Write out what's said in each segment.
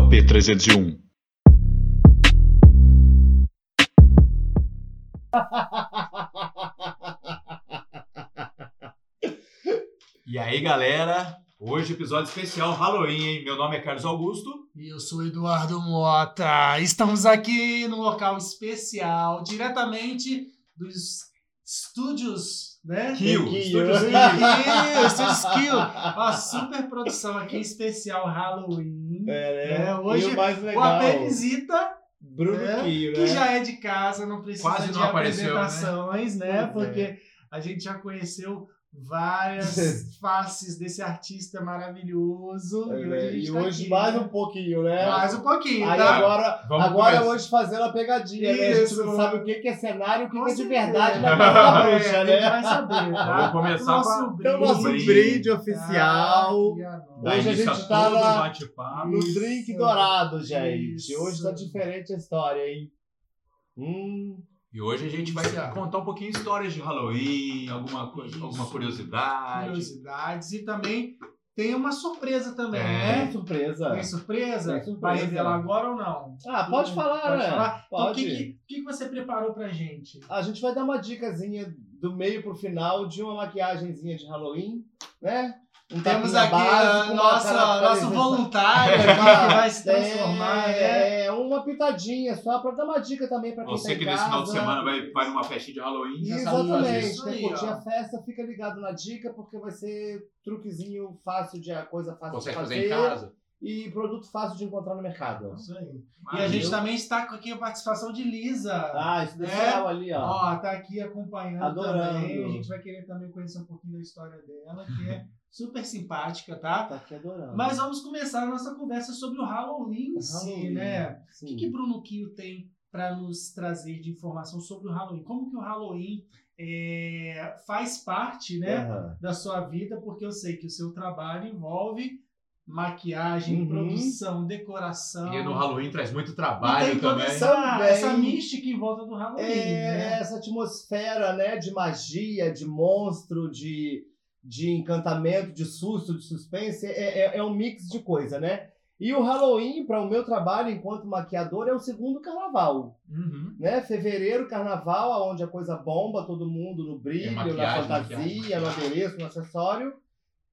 Nova P301. E aí, galera? Hoje, episódio especial Halloween, hein? Meu nome é Carlos Augusto. E eu sou Eduardo Mota. Estamos aqui no local especial, diretamente dos estúdios, né? Kill. Estúdios Kill. Estúdios Kill. Uma super produção aqui especial Halloween. É, né? É, hoje e o mais legal, AP visita, Bruno né? Que né? já é de casa, não precisa Quase de não apareceu, né? apresentações, né? Pois é. Porque a gente já conheceu várias faces desse artista maravilhoso. É, e hoje, né? E tá hoje aqui, mais né? um pouquinho, né? Mais um pouquinho, Aí tá? agora, Vamos agora começar. hoje fazendo a pegadinha, né? A gente não sabe o que que é cenário e o que que é de verdade na casa da É, bruxa, a gente né? vai saber, tá? Vamos começar Nosso com a- brinde. Então, nosso brinde. brinde oficial. Ah, Hoje a gente tá o na- bate-papo. No Isso. drink dourado, gente. Isso. Hoje tá diferente a história, hein? Hum, E hoje a gente vai Iniciar. contar um pouquinho histórias de Halloween, alguma, coisa, Isso. alguma curiosidade. curiosidades e também tem uma surpresa também, É. tem né? surpresa. Tem surpresa? Tem surpresa. Vai revelar agora ou não? Ah, pode falar, Pode né? falar? Então, o Pode. que, que, o que que você preparou pra gente? A gente vai dar uma dicasinha do meio pro final de uma maquiagenzinha de Halloween, né? Um Temos aqui básico, nossa, nosso voluntário que vai se É, transformar, né? É, uma pitadinha só pra dar uma dica também pra quem Você tá em que nesse final de semana vai, vai numa festinha de Halloween. Já sabe fazer Exatamente, isso quem aí, curtir a festa, fica ligado na dica, porque vai ser truquezinho fácil de a coisa fácil Consegue de fazer fazer, em casa. e produto fácil de encontrar no mercado. Isso aí. E a gente também está com aqui a participação de Lisa. Ah, especial ali, ó. Ó, tá aqui acompanhando Adorando. também. A gente vai querer também conhecer um pouquinho da história dela, que é super simpática, tá? Tá aqui adorando. Mas vamos começar a nossa conversa sobre o Halloween em si, Halloween, né? O sim. que, que Bruno Kio tem para nos trazer de informação sobre o Halloween? Como que o Halloween é, faz parte, né, Aham. da sua vida? Porque eu sei que o seu trabalho envolve maquiagem, Uhum. produção, decoração. E no Halloween traz muito E trabalho tem toda também. essa, Também. essa mística em volta do Halloween, É, né? essa atmosfera, né, de magia, de monstro, de, de encantamento, de susto, de suspense, é, é, é um mix de coisa, né? E o Halloween, para o meu trabalho enquanto maquiador, é o segundo carnaval, Uhum. né? Fevereiro, carnaval, onde a coisa bomba, todo mundo no brilho, É na fantasia, no adereço, no acessório.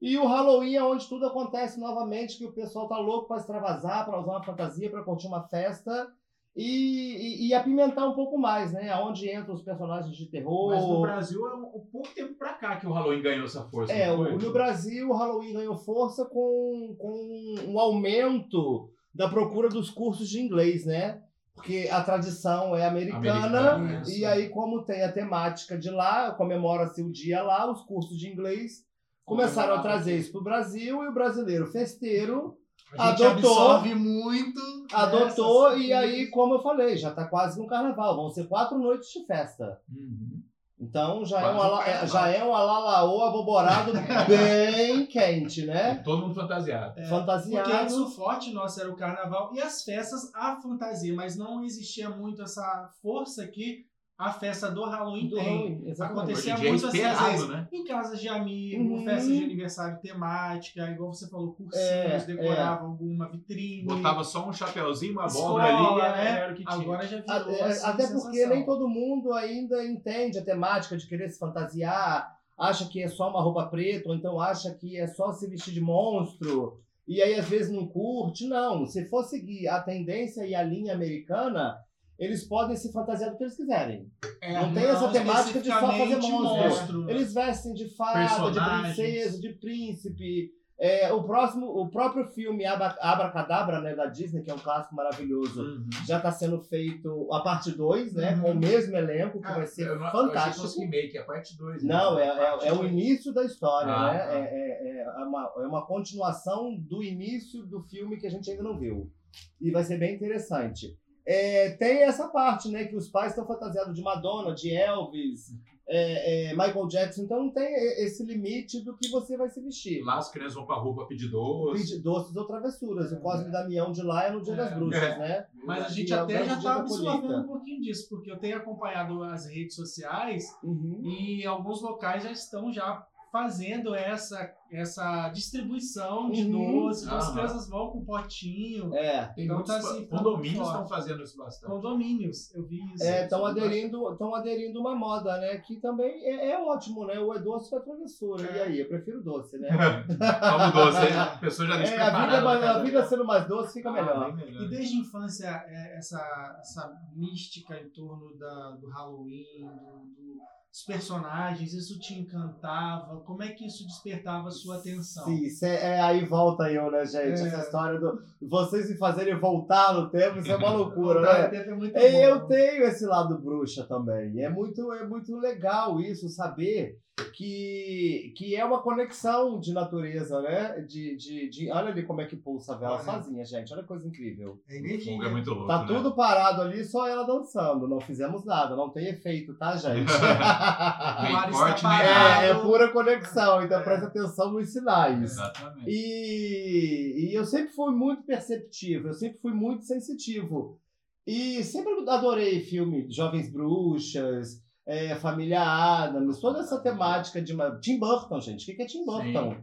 E o Halloween é onde tudo acontece novamente, que o pessoal tá louco para extravasar, para usar uma fantasia, para curtir uma festa e, e, e apimentar um pouco mais, né? Aonde entram os personagens de terror. Mas no Brasil é um, um pouco tempo pra cá que o Halloween ganhou essa força. É, o- no Brasil o Halloween ganhou força com, com um aumento da procura dos cursos de inglês, né? Porque a tradição é americana, Americana, e aí como tem a temática de lá, comemora-se o dia lá, os cursos de inglês começaram a trazer isso para o Brasil e o brasileiro festeiro A gente Adotou. absorve muito. né, adotou e aí, como eu falei, já está quase no carnaval, vão ser quatro noites de festa. Uhum. Então já é, Quase um, um ala- é, já é um alalaô aboborado bem quente, né? Todo mundo fantasiado. Porque Fantasiado. antes o forte nosso era o carnaval e as festas, a fantasia, mas não existia muito essa força que a festa do Halloween do tem. Halloween, exatamente. Acontecia é muito assim, às vezes, né? em casas de amigo, Uhum. festas de aniversário temática, igual você falou, cursinhos, É, decorava alguma vitrine. Botava só um chapeuzinho, uma Escola, abóbora ali, né? era o que tinha. Agora já virou é, assim, Até porque sensação. nem todo mundo ainda entende a temática de querer se fantasiar, acha que é só uma roupa preta, ou então acha que é só se vestir de monstro, e aí às vezes não curte. Não, se for seguir a tendência e a linha americana, eles podem se fantasiar do que eles quiserem. É, não tem essa temática de só fazer monstro. Eles vestem de fada, de princesa, de príncipe. É, o próximo, o próprio filme Abra- Abracadabra, né, da Disney, que é um clássico maravilhoso, Uhum. já está sendo feito a parte 2, né? Uhum. Com o mesmo elenco, que Ah, vai ser eu não- eu achei fantástico. remake, é a parte 2. Não, é, é, é o início da história, Ah, né? É, é, é, uma, é uma continuação do início do filme que a gente ainda não viu. E vai ser bem interessante. É, tem essa parte, né? Que os pais estão fantasiados de Madonna, de Elvis, é, é, Michael Jackson. Então não tem esse limite do que você vai se vestir. Lá as crianças vão pra rua pra pedir doce. Pedir doces ou travessuras. O Cosme Damião de lá é no Dia das É. Bruxas, É. né? Mas a gente é até já está absorvendo um pouquinho disso, porque eu tenho acompanhado as redes sociais Uhum. e alguns locais já estão já fazendo essa essa distribuição de Uhum. doces, então as crianças vão com potinho. É. Tem Então muitos tá assim, ficando condomínios estão fazendo isso bastante. Condomínios, eu vi isso. Estão Isso, aderindo, estão aderindo uma moda, né? Que também é, é ótimo, né? O é doce ou é travessura. É. E aí, eu prefiro doce, né? Como doce, a pessoa já deixa É, a vida, na a vida sendo mais doce fica Ah, melhor. melhor. E desde a infância, é, essa, essa mística em torno da, do Halloween, do- do- dos personagens, isso te encantava? Como é que isso despertava a sua atenção? Sim, cê- é, aí volta eu, né, gente? É. Essa história do vocês me fazerem voltar no tempo, isso é uma loucura, né? tempo é muito É, bom. Eu tenho esse lado bruxa também. É muito, é muito legal isso, saber que, que é uma conexão de natureza, né? De, de, de, olha ali como é que pulsa a vela Olha. sozinha, gente. Olha que coisa incrível. É O energia. é muito louco, Tá né? tudo parado ali, só ela dançando. Não fizemos nada, não tem efeito, tá, gente? Forte, parado. é, é pura conexão, então É. presta atenção nos sinais. Exatamente. E, e eu sempre fui muito perceptivo, eu sempre fui muito sensitivo. E sempre adorei filme Jovens Bruxas, é, Família Adams, toda essa temática de. uma- Tim Burton, gente. O que é Tim Burton? Sim.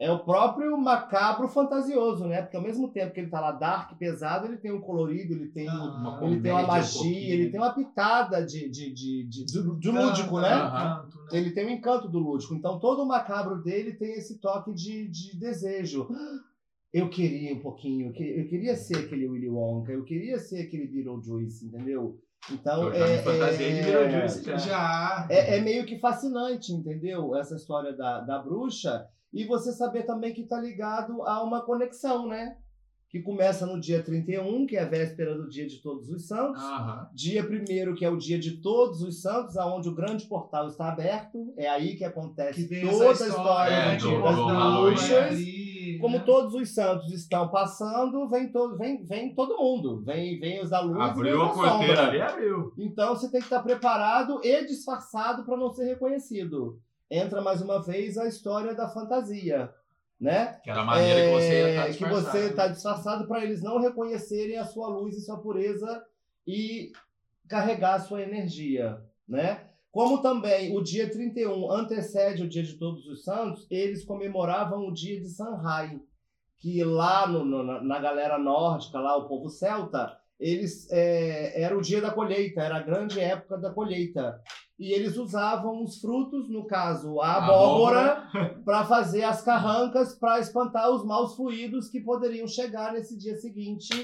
É o próprio macabro fantasioso, né? Porque ao mesmo tempo que ele tá lá dark, pesado, ele tem um colorido, ele tem, Ah, Uma ele tem uma um magia, pouquinho, ele tem uma pitada de, de, de, de, de, de Encanta, lúdico, né? encanto, né? Ele tem o encanto do lúdico. Então, todo o macabro dele tem esse toque de, de desejo. Eu queria um pouquinho, eu queria ser aquele Willy Wonka, eu queria ser aquele Beetlejuice, entendeu? Então, Eu já me é, de é, Beetlejuice já. Já. é, é meio que fascinante, entendeu? Essa história da, da bruxa. E você saber também que tá ligado a uma conexão, né? Que começa no dia 31, que é a véspera do dia de Todos os Santos. Aham. Dia 1 que é o dia de todos os santos, aonde o grande portal está aberto. É aí que acontece Que toda a história é, né, das do- das Halloween. bruxas. Como né? todos os santos estão passando, vem todo, vem, vem todo mundo. Vem, vem os luz Abriu e a porteira sombra. ali, abriu. Então você tem que estar preparado e disfarçado para não ser reconhecido. Entra mais uma vez a história da fantasia, né? Que era a maneira que você ia estar É, que você disfarçado. está disfarçado para eles não reconhecerem a sua luz e sua pureza e carregar a sua energia, né? Como também o dia 31 antecede o dia de Todos os Santos, eles comemoravam o dia de Sanhai, que lá no- no- na, galera nórdica, lá o povo celta, eles é, era o dia da colheita, era a grande época da colheita. E eles usavam os frutos, no caso A abóbora, para fazer as carrancas para espantar os maus fluidos que poderiam chegar nesse dia seguinte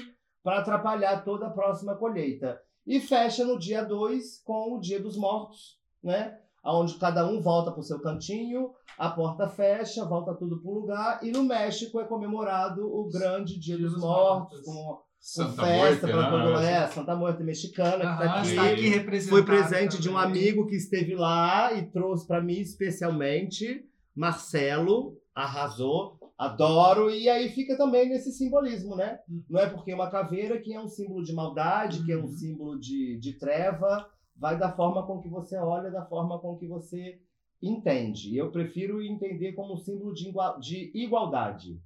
para atrapalhar toda a próxima colheita. E fecha no dia 2 com o dia dos mortos, né? Onde cada um volta para o seu cantinho, a porta fecha, volta tudo para o lugar. E no México é comemorado o grande dia, Dia dos, dos mortos, Mortos. com, com Santa festa para todo né? é, Santa Muerte mexicana, que tá aqui. está aqui. Foi presente de um também. amigo que esteve lá e trouxe para mim especialmente. Marcelo arrasou, adoro. E aí fica também nesse simbolismo, né? Uhum. Não é porque uma caveira que é um símbolo de maldade, que é um Uhum. símbolo de, de treva. Vai da forma com que você olha, da forma com que você entende. Eu prefiro entender como um símbolo de, de igualdade.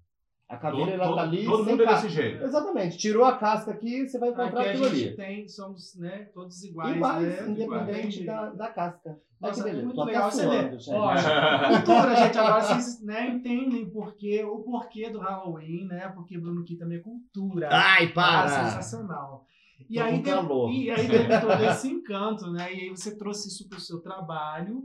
A caveira, Todo, ela tá ali todo sem mundo é casca. desse jeito. Exatamente. Tirou a casca aqui, você vai encontrar Aqui a aquilo gente ali. tem, somos né, todos iguais, Iguais, né? independente Iguais. da, da casca. Nossa, que é beleza. muito legal você. Ó, cultura, gente, agora vocês né, entendem porque, o porquê do Halloween, né? Porque Bruno Ki também é cultura. Ai, para! sensacional. E Tô aí, com de- calor. e aí teve todo esse encanto, né? E aí você trouxe isso para o seu trabalho.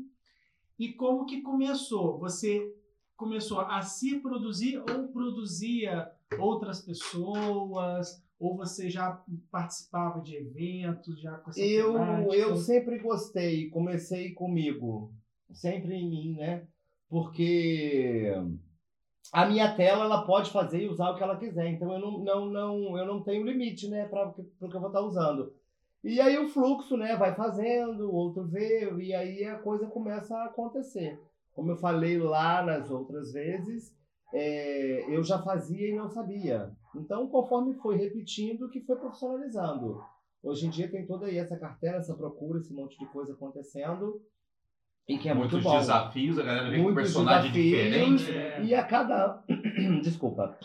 E como que começou? Você começou a se produzir ou produzia outras pessoas? Ou você já participava de eventos, já com essa Eu, temática? eu sempre gostei, comecei comigo, sempre em mim, né? Porque a minha tela ela pode fazer e usar o que ela quiser, então eu não, não, não, eu não tenho limite, né, para o que eu vou estar usando. E aí o fluxo, né, vai fazendo, o outro vê, e aí a coisa começa a acontecer. Como eu falei lá nas outras vezes, é, eu já fazia e não sabia. Então, conforme foi repetindo, que foi profissionalizando. Hoje em dia tem toda aí essa carteira, essa procura, esse monte de coisa acontecendo. E que é muito Muitos bom. desafios, a galera vem com Muitos personagem desafios. diferente. É. E a cada. Desculpa.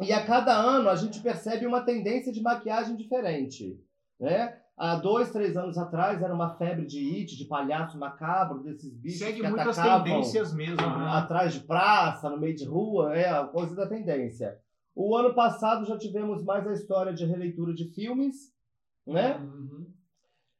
E a cada ano a gente percebe uma tendência de maquiagem diferente. Né? Há dois, três anos atrás era uma febre de it, de palhaço macabro, desses bichos Segue que muitas tendências mesmo, né? atrás de praça, no meio de rua, é a coisa da tendência. O ano passado já tivemos mais a história de releitura de filmes, né? Uhum.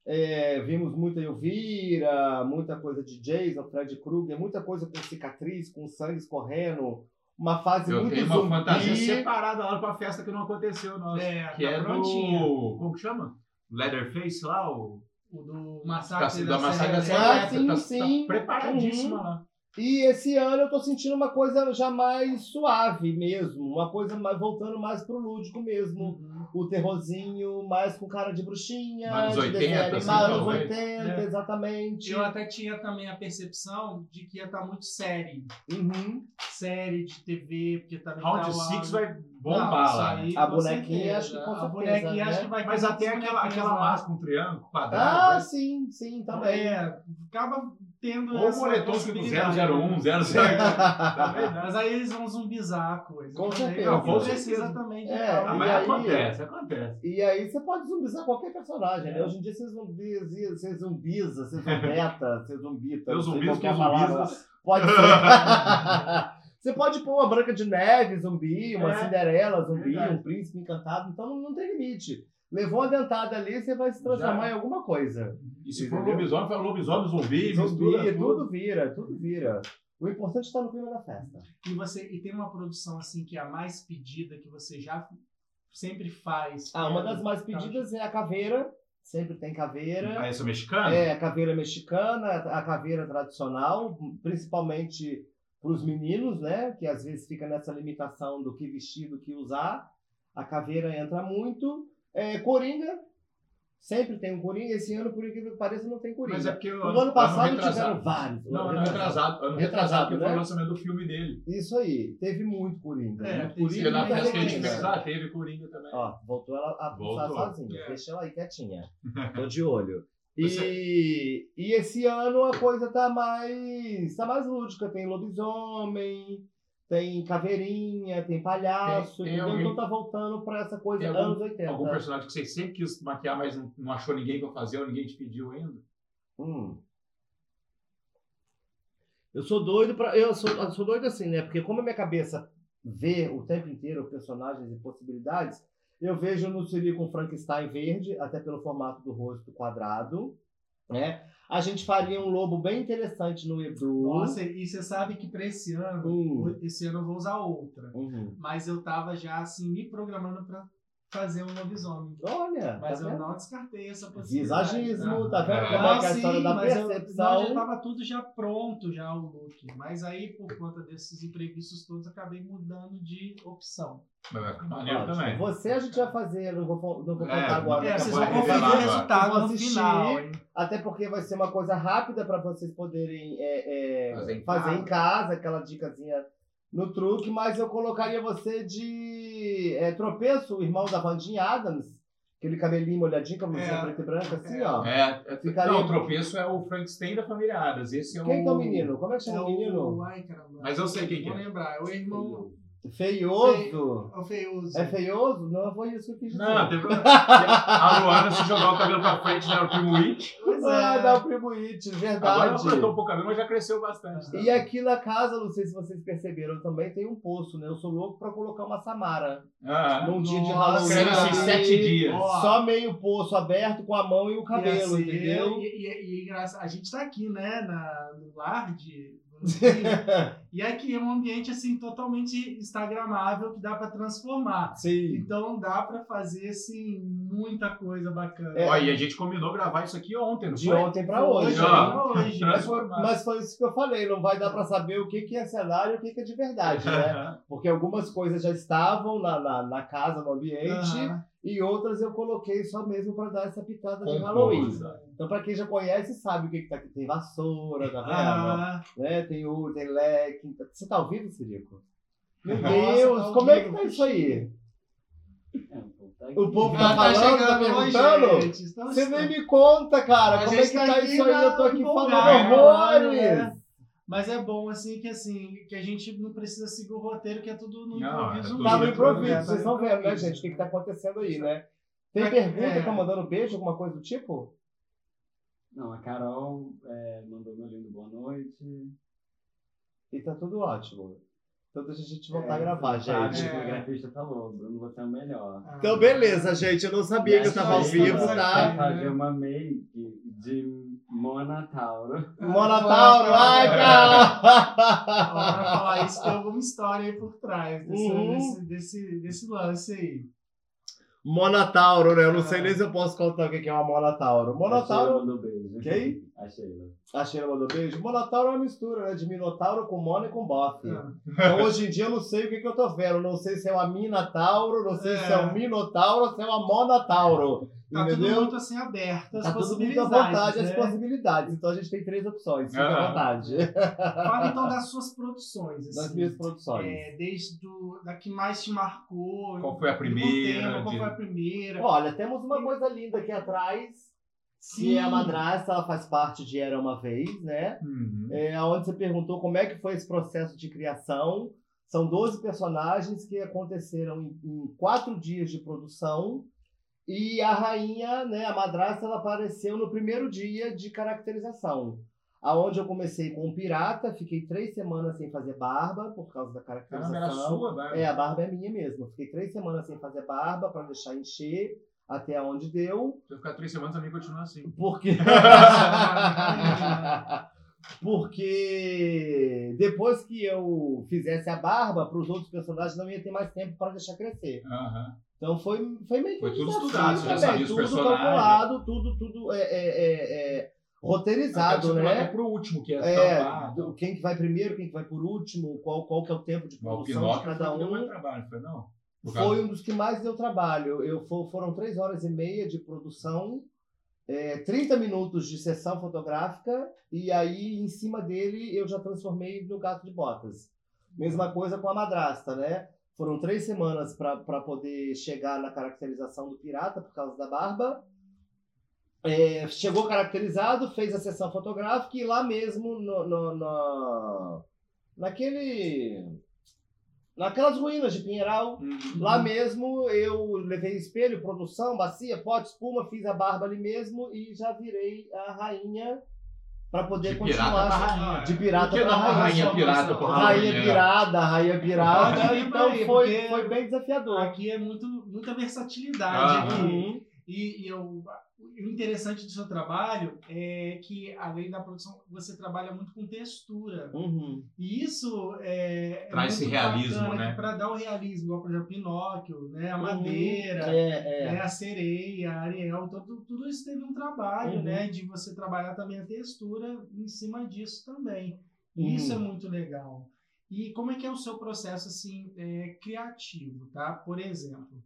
É, vimos muita Elvira, muita coisa de Jason, Fred Krueger, muita coisa com cicatriz, com sangue escorrendo, uma fase Eu muito tenho uma zumbi. fantasia separada lá pra festa que não aconteceu, nossa. É, que tá é prontinha. do. Como que chama? Leatherface lá? O... O do massacre da Massacre da Serra Ah, sim, tá, sim. tá preparadíssima Uhum. lá. E esse ano eu tô sentindo uma coisa já mais suave mesmo, uma coisa mais voltando mais pro lúdico mesmo. Uhum. O terrorzinho mais com cara de bruxinha, Anos de 80, desenho assim, animado, anos talvez. 80, É. exatamente. Eu até tinha também a percepção de que ia estar muito série. Uhum. Série de TV, porque também Round tá o 6 áudio. vai bombar isso lá. né? aí, A com bonequinha, acho que com A bonequinha né? acho que vai Mas até aquela, aquela máscara, um triângulo, Ah, quadrado. né? sim, sim, também. É, acaba tendo Ou essa moletom tipo possibilidade. 001, 00. Tá vendo? Mas aí eles vão zumbizar a coisa. Com certeza. Não, Com certeza. de É, mas aí- acontece, acontece. E aí você pode zumbizar qualquer personagem, É. né? Hoje em dia você zumbiza, você zumbiza, você zumbeta, você zumbita. Eu não sei zumbi qual com zumbis. Pode ser. você pode pôr uma Branca de Neve zumbi, uma É. Cinderela zumbi, um príncipe encantado, então não tem limite. Levou uma dentada ali, você vai se transformar Já. em alguma coisa. E se for lobisomem, fala lobisomem, zumbi, Zumbi, mistura tudo tudo. vira, tudo vira. O importante é estar no clima da festa. E você e tem uma produção assim que é a mais pedida que você já sempre faz. Ah, uma é das do- mais pedidas é a caveira. Sempre tem caveira. Ah, essa mexicana? É, a caveira mexicana, a caveira tradicional, principalmente para os meninos, né? Que às vezes fica nessa limitação do que vestir, do que usar. A caveira entra muito. É, coringa, sempre tem um coringa. Esse ano, por incrível que pareça, não tem coringa. Mas é porque No ano passado retrasado- tiveram vários. Não, ano Retrasado. Ano Retrasado, retrasado, porque foi né? o lançamento do filme dele. Isso aí, teve muito coringa. É, muito Porque coringa na festa que a gente fez teve Coringa também. Ó, voltou ela a pulsar sozinha. É. Deixa ela aí quietinha. Tô de olho. E, Você- e esse ano a coisa tá mais. tá mais lúdica. Tem lobisomem, tem caveirinha, tem palhaço, Tem- tem alguém- Então tá voltando pra essa coisa algum- anos 80. Algum personagem que você sempre quis maquiar, mas não, não achou ninguém pra fazer ou ninguém te pediu ainda? Hum. Eu sou doido para eu sou, eu sou doido assim, né? Porque como a minha cabeça vê o tempo inteiro personagens e possibilidades, eu vejo no Silicon Frankenstein verde, até pelo formato do rosto quadrado, né? A gente faria um lobo bem interessante no Edu. Nossa, e você sabe que pra esse ano, Hum. esse ano eu vou usar outra. Uhum. Mas eu tava já assim me programando pra fazer um lobisomem. Olha, Mas tá eu vendo? não descartei essa possibilidade. Visagismo, tá? tá vendo É. como é que é a Ah, história sim, da eu- percepção? não, já tava tudo já pronto, já o look. Mas aí, por conta desses imprevistos todos, acabei mudando de opção. Maneiro Ótimo. também. Você a gente vai fazer, não vou, não vou É, contar agora. é, É, daqui a vocês vão conferir o agora. resultado no assistir. final, hein? Até porque vai ser uma coisa rápida para vocês poderem é, é, Fazer em fazer casa. em casa, aquela dicasinha no truque, mas eu colocaria você de é, tropeço, o irmão da Vandinha Adams, aquele cabelinho molhadinho com a blusinha É. preta e branca, assim, É. ó. É, é, Ficaria- Não, o tropeço é o Frankenstein da família Adams. Esse é Quem o. que é o menino? Como é que É chama o o... menino? Ai, caramba. Mas eu sei quem que Vou é. lembrar. É o irmão... Feioso. É o feioso. É feioso? Não foi isso que eu quis dizer. Não, teve. A Luana se jogar o cabelo pra frente, né? O primo It. Pois Ah, é. dá o primo It, Agora verdade. ela cortou um pouco cabelo, mas já cresceu bastante. tá? E aqui na casa, não sei se vocês perceberam, também tem um poço, né? Eu sou louco pra colocar uma Samara. Ah, Num dia de Halloween. assim, sete dias. Ó. Só meio poço aberto com a mão e o cabelo, E assim, entendeu? E, e, e engraçado, a gente tá aqui, né, na, no lar de. e aqui é um ambiente assim totalmente instagramável que dá pra transformar. Sim. Então dá pra fazer assim muita coisa bacana. É. Ó, e a gente combinou gravar isso aqui ontem, não De foi? ontem pra hoje. Hoje, hoje. Mas foi, Transformar. mas foi isso que eu falei, não vai dar pra saber o que, que é cenário e o que, que é de verdade, né? Porque algumas coisas já estavam na, na, na casa, no ambiente. E outras eu coloquei só mesmo pra dar essa pitada de Halloween. Então, pra quem já conhece, sabe o que, que tá aqui. Tem vassoura, tá vendo? Ah, né? Tem o, tem leque. Você tá ao vivo, Sirico? Meu Nossa, Deus, tá como é que tá isso aí? O povo ah, tá falando, tá perguntando? gente. Você nem me conta, cara. A Como é que tá tá isso aí? Eu tô aqui falando empolgado, horrores. Mas é bom, assim, que assim, que a gente não precisa seguir o roteiro, que é tudo no Não, improviso. é tudo Tá no improviso, né? Tá vocês estão vendo, né, gente? O que, que tá acontecendo aí, né? Tem É, pergunta, é. tá mandando beijo, alguma coisa do tipo? Não, a Carol é, mandou meu lindo boa noite. E tá tudo ótimo. Então deixa a gente voltar a É, gravar, Fábio, gente. O cinegrafista falou, Bruno, você é o melhor. Ah, Então, beleza, gente. Eu não sabia que eu tava ao vivo, tá? fazer uma make de Mona Tauro. Monatauro, ai, Agora, cara! pra falar isso, tem alguma história aí por trás desse, Uhum. desse, desse, desse lance aí. Monatauro, né? Eu não sei nem se eu posso contar o que é uma Monatauro. A Monatauro, mandou beijo. Quem? A Sheila. a Sheila mandou beijo. Monatauro é uma mistura, né? De Minotauro com Mona e com Boff. Ah. Então hoje em dia eu não sei o que, que eu tô vendo. Não sei se é uma Minatauro, não sei É. se é um Minotauro ou se é uma Monatauro. Tá tudo entendeu? muito assim aberto às Tá tudo muito à possibilidades. vontade as né? possibilidades. Então a gente tem três opções. Fica à vontade. Fala então das suas produções. Assim. Das minhas produções. É, desde do, da que mais te marcou. Qual foi a primeira, tema, qual de- foi a primeira? Olha, temos uma coisa linda aqui atrás. Que é a madrasta, ela faz parte de Era Uma Vez, né? Uhum. É, onde você perguntou como é que foi esse processo de criação. São 12 personagens que aconteceram em, em quatro dias de produção. E a rainha, né, a madrasta, ela apareceu no primeiro dia de caracterização. Aonde eu comecei com um pirata, fiquei três semanas sem fazer barba por causa da Caramba, caracterização. era sua, vai. É, a barba é minha mesmo. Fiquei três semanas sem fazer barba para deixar encher até onde deu. Se eu ficar três semanas também continua assim. Porque. Porque depois que eu fizesse a barba, para os outros personagens não ia ter mais tempo para deixar crescer. Aham. Então foi, foi meio que Foi um tudo estudado, você já também, sabia os tudo personagens. calculado, tudo, tudo é, é, é, é roteirizado, Até né? pro último, que é, É, tampar. quem que vai primeiro, quem que vai por último, qual, qual que é o tempo de Mas o produção de cada que deu mais um. trabalho, foi não? Por Foi um dos que mais deu trabalho. Eu, fo- foram três horas e meia de produção, é, 30 minutos de sessão fotográfica, e aí em cima dele eu já transformei no gato de botas. Mesma coisa com a madrasta, né? Foram três semanas para poder chegar na caracterização do pirata por causa da barba. É, chegou caracterizado, fez a sessão fotográfica e lá mesmo no, no- no- naquele naquelas ruínas de Pinheiral, Uhum. Lá mesmo eu levei espelho, produção, bacia, pote, espuma, fiz a barba ali mesmo e já virei a rainha para poder De pirata continuar. pra rainha. De pirata Por que pra não a rainha. rainha pirata por Rainha rainha? pirada, rainha pirada. Vir Então aí, foi, foi bem desafiador. Aqui é muito, muita versatilidade. Uhum. E, e eu, o interessante do seu trabalho é que, além da produção, você trabalha muito com textura. Uhum. E isso é. Traz esse realismo, né? Para dar o realismo, igual, por exemplo, Pinóquio, né? a Uhum. madeira. É, é. né, a sereia, a Ariel, tudo, tudo isso teve um trabalho, Uhum. né? De você trabalhar também a textura em cima disso também. E Uhum. Isso é muito legal. E como é que é o seu processo assim é, criativo, tá? Por exemplo,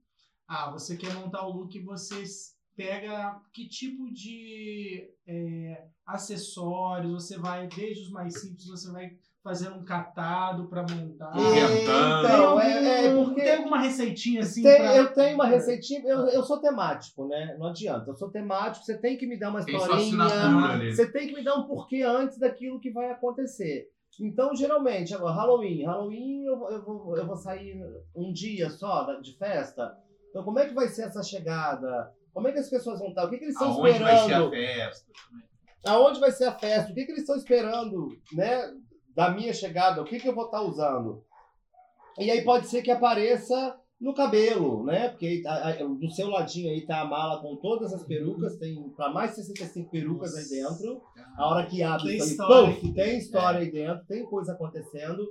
ah, você quer montar o look, você s- pega que tipo de é, acessórios, você vai desde os mais simples, você vai fazendo um catado para montar. Então, tem, é, é porque tem alguma receitinha assim? Tem- pra- eu tenho uma receitinha, eu, eu sou temático, né? Não adianta. Eu sou temático, você tem que me dar uma historinha. Você tem que me dar um porquê antes daquilo que vai acontecer. Então, geralmente, agora, Halloween. Halloween eu, vou- eu, vou, eu vou sair um dia só de festa. Então, como é que vai ser essa chegada? Como é que as pessoas vão estar? O que, que eles estão Aonde vai ser a esperando? festa? Aonde vai ser a festa? O que, que eles estão esperando, né? Da minha chegada? O que, que eu vou estar usando? E aí pode ser que apareça no cabelo, né? Porque aí tá- do seu ladinho aí tá a mala com todas as perucas, tem para mais de 65 perucas aí dentro. A hora que abre, Tem aí, história. tem história aí dentro, tem coisa acontecendo.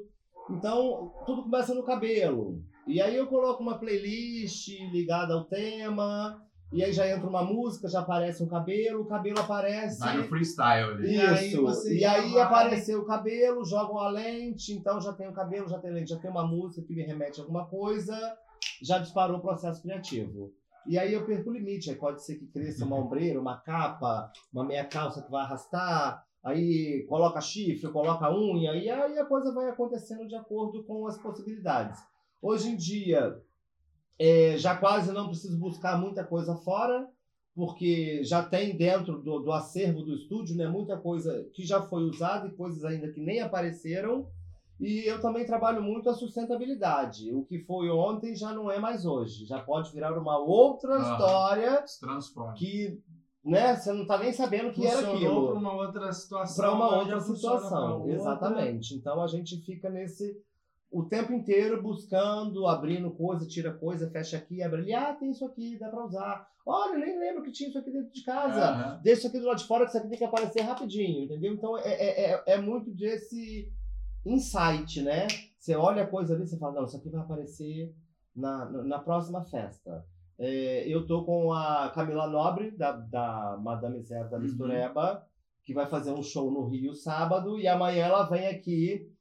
Então, tudo começa no cabelo. E aí eu coloco uma playlist ligada ao tema, e aí já entra uma música, já aparece um cabelo, o cabelo aparece. Vai no freestyle ali. E aí Isso. você E aí vai- apareceu o cabelo, jogam a lente, então já tem o cabelo, já tem lente, já tem uma música que me remete a alguma coisa, já disparou o processo criativo. E aí eu perco o limite, aí pode ser que cresça uma ombreira, uma capa, uma meia calça que vai arrastar, aí coloca chifre, coloca unha, e aí a coisa vai acontecendo de acordo com as possibilidades. Hoje em dia, é, já quase não preciso buscar muita coisa fora, porque já tem dentro do, do acervo do estúdio né, muita coisa que já foi usada e coisas ainda que nem apareceram. E eu também trabalho muito a sustentabilidade. O que foi ontem já não é mais hoje. Já pode virar uma outra Aham. história Se transforma. que né, você não está nem sabendo o que era Funcionou aquilo para uma outra situação. para uma outra situação. outra. Exatamente. Então a gente fica nesse o tempo inteiro buscando, abrindo coisa, tira coisa, fecha aqui, abre ali, ah, tem isso aqui, dá para usar. Olha, nem lembro que tinha isso aqui dentro de casa. Aham. Deixa isso aqui do lado de fora que isso aqui tem que aparecer rapidinho, entendeu? Então é, é, é, é muito desse insight, né? Você olha a coisa ali e você fala, não, isso aqui vai aparecer na, na, próxima festa. É, eu tô com a Camila Nobre, da, da Madame Zero da Uhum. Mistureba, que vai fazer um show no Rio sábado, e amanhã ela vem aqui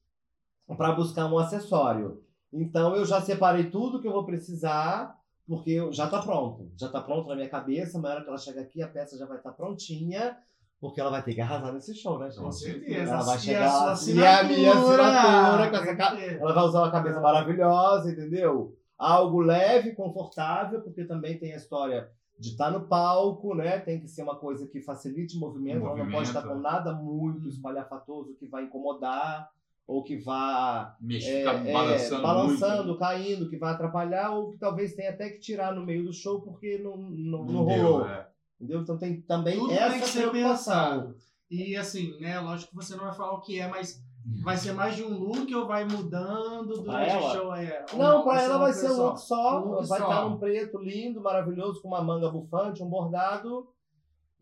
para buscar um acessório. Então eu já separei tudo que eu vou precisar, porque já tá pronto. Já tá pronto na minha cabeça, na hora que ela chegar aqui, a peça já vai estar prontinha, porque ela vai ter que arrasar nesse show, né, gente? Com certeza. Ela vai chegar a e a minha assinatura com essa ca-. Ela vai usar uma cabeça maravilhosa, entendeu? Algo leve, confortável, porque também tem a história de estar no palco, né? Tem que ser uma coisa que facilite o movimento, ela não pode estar com Movimento. nada muito espalhafatoso que vai incomodar ou que vá Mexe, é, fica é, balançando, balançando, muito. caindo, que vai atrapalhar, ou que talvez tenha até que tirar no meio do show porque não, não, não deu, rolou. é. Entendeu? Então tem também Tudo essa tem que ser pensado. E assim, né? Lógico que você não vai falar o que é, mas vai ser mais de um look ou vai mudando durante o show? É, Não, pra ela vai ser um look só, Um look vai só. estar num preto lindo, maravilhoso, com uma manga bufante, um bordado.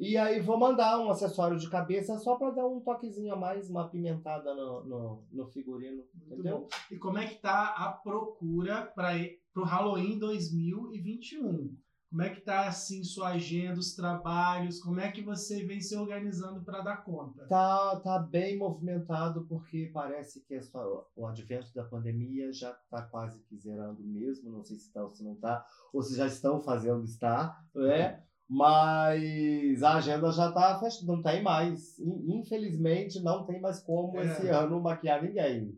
E aí vou mandar um acessório de cabeça só pra dar um toquezinho a mais, uma pimentada no, no, no figurino, Muito entendeu? bom. E como é que tá a procura para o Halloween 2021? Como é que tá assim sua agenda, os trabalhos? Como é que você vem se organizando para dar conta? Tá, tá bem movimentado porque parece que o advento da pandemia já tá quase que zerando mesmo. Não sei se tá ou se não tá, ou se já estão fazendo estar, né? Mas a agenda já tá fechada, não tem mais. In- Infelizmente, não tem mais como É. esse ano maquiar ninguém.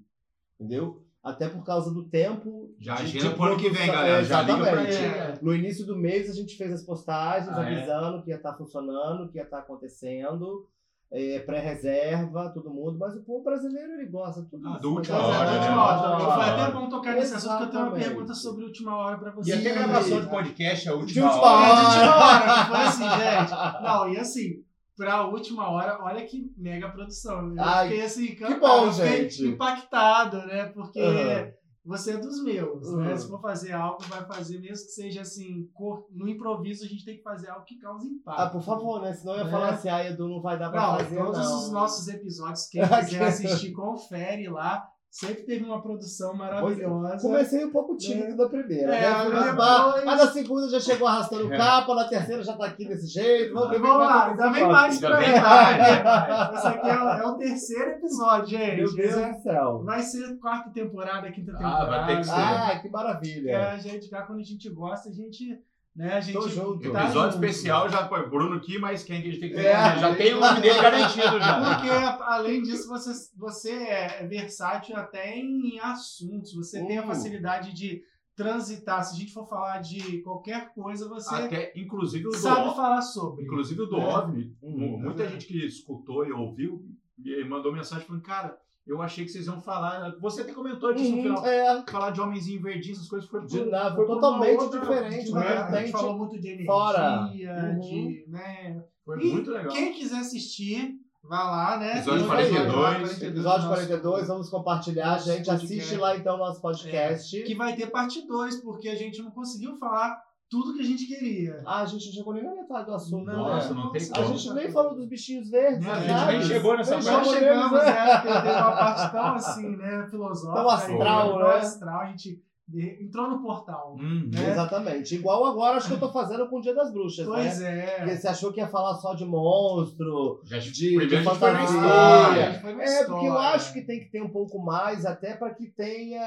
Entendeu? Até por causa do tempo. Já de- agenda pro ano que vem, galera. Já liga pra Exatamente. É. No início do mês, a gente fez as postagens Ah, é? avisando que ia estar funcionando, que ia estar acontecendo. É, pré-reserva, todo mundo, mas o povo brasileiro ele gosta tudo Ah, do né, última hora, da né? última hora. Ah. Foi até bom tocar nesse assunto, porque eu tenho uma pergunta sobre última hora para E você. até gravação de podcast é a última última hora. É, de última hora, hora. não foi assim, gente. Não, e assim, pra última hora, olha que mega produção. Eu Ai, fiquei assim, encantado, bom, eu fiquei gente. impactado, né? Porque Aham. Você é dos meus, né? Uhum. Se for fazer algo, vai fazer, mesmo que seja assim, cor- no improviso, a gente tem que fazer algo que cause impacto. Ah, por favor, né? Senão eu ia É. falar assim, ah, Edu, não vai dar pra Não, fazer, todos não. os nossos episódios, quem quiser assistir, confere lá. Sempre teve uma produção maravilhosa. Comecei um pouco tímido da primeira, É, né? Mas depois- Mas na segunda já chegou arrastando É. capa, na terceira já tá aqui desse jeito. Vamos o Vamos lá, ainda vem mais pra mais. Esse aqui é o, é o terceiro episódio, gente. Meu Deus é- do céu. Vai ser quarta temporada, quinta Ah, temporada. vai ter que ser. Ah, que É, maravilha. a gente, cá, quando a gente gosta, a gente. Né, a gente Tô junto. tá Episódio junto. especial já foi Bruno aqui, mas quem que a gente tem que ter? É. Já tem o nome dele garantido já. Porque, além disso, você, você é versátil até em assuntos. Você tem a Hum. facilidade de transitar. Se a gente for falar de qualquer coisa, você Até, inclusive, o do sabe OVNI, falar sobre. inclusive o do É. OVNI, Uhum. muita gente que escutou e ouviu e mandou mensagem falando, cara, eu achei que vocês iam falar. Você até comentou disso no Uhum, final. é, Falar de homenzinho verdinho, essas coisas foi De nada, foi totalmente outra- diferente, né? né? A gente falou muito de energia, fora. Uhum. de. Né? Foi E muito legal. Quem quiser assistir, vai lá, né? Episódio Tem um 42, Episódio do 42, nosso- vamos compartilhar, gente. podcast. Assiste lá então o nosso podcast. Que vai ter parte 2, porque a gente não conseguiu falar tudo que a gente queria. Ah, a gente não chegou nem na metade do assunto. Nossa, né? não tem A como. gente nem falou dos bichinhos verdes. Né, a gente sabe? nem chegou nessa parte. chegou chegamos, né? né? Porque tem uma parte tão assim, né? Filosófica. Tão astral, e, tão né? astral, a gente entrou no portal. Hum, né? Exatamente. Igual agora acho que eu tô fazendo com o Dia das Bruxas, Pois né? é. Porque você achou que ia falar só de monstro. Já, De- primeiro de fantasia. história. É, porque eu história. acho que tem que ter um pouco mais, até para que tenha,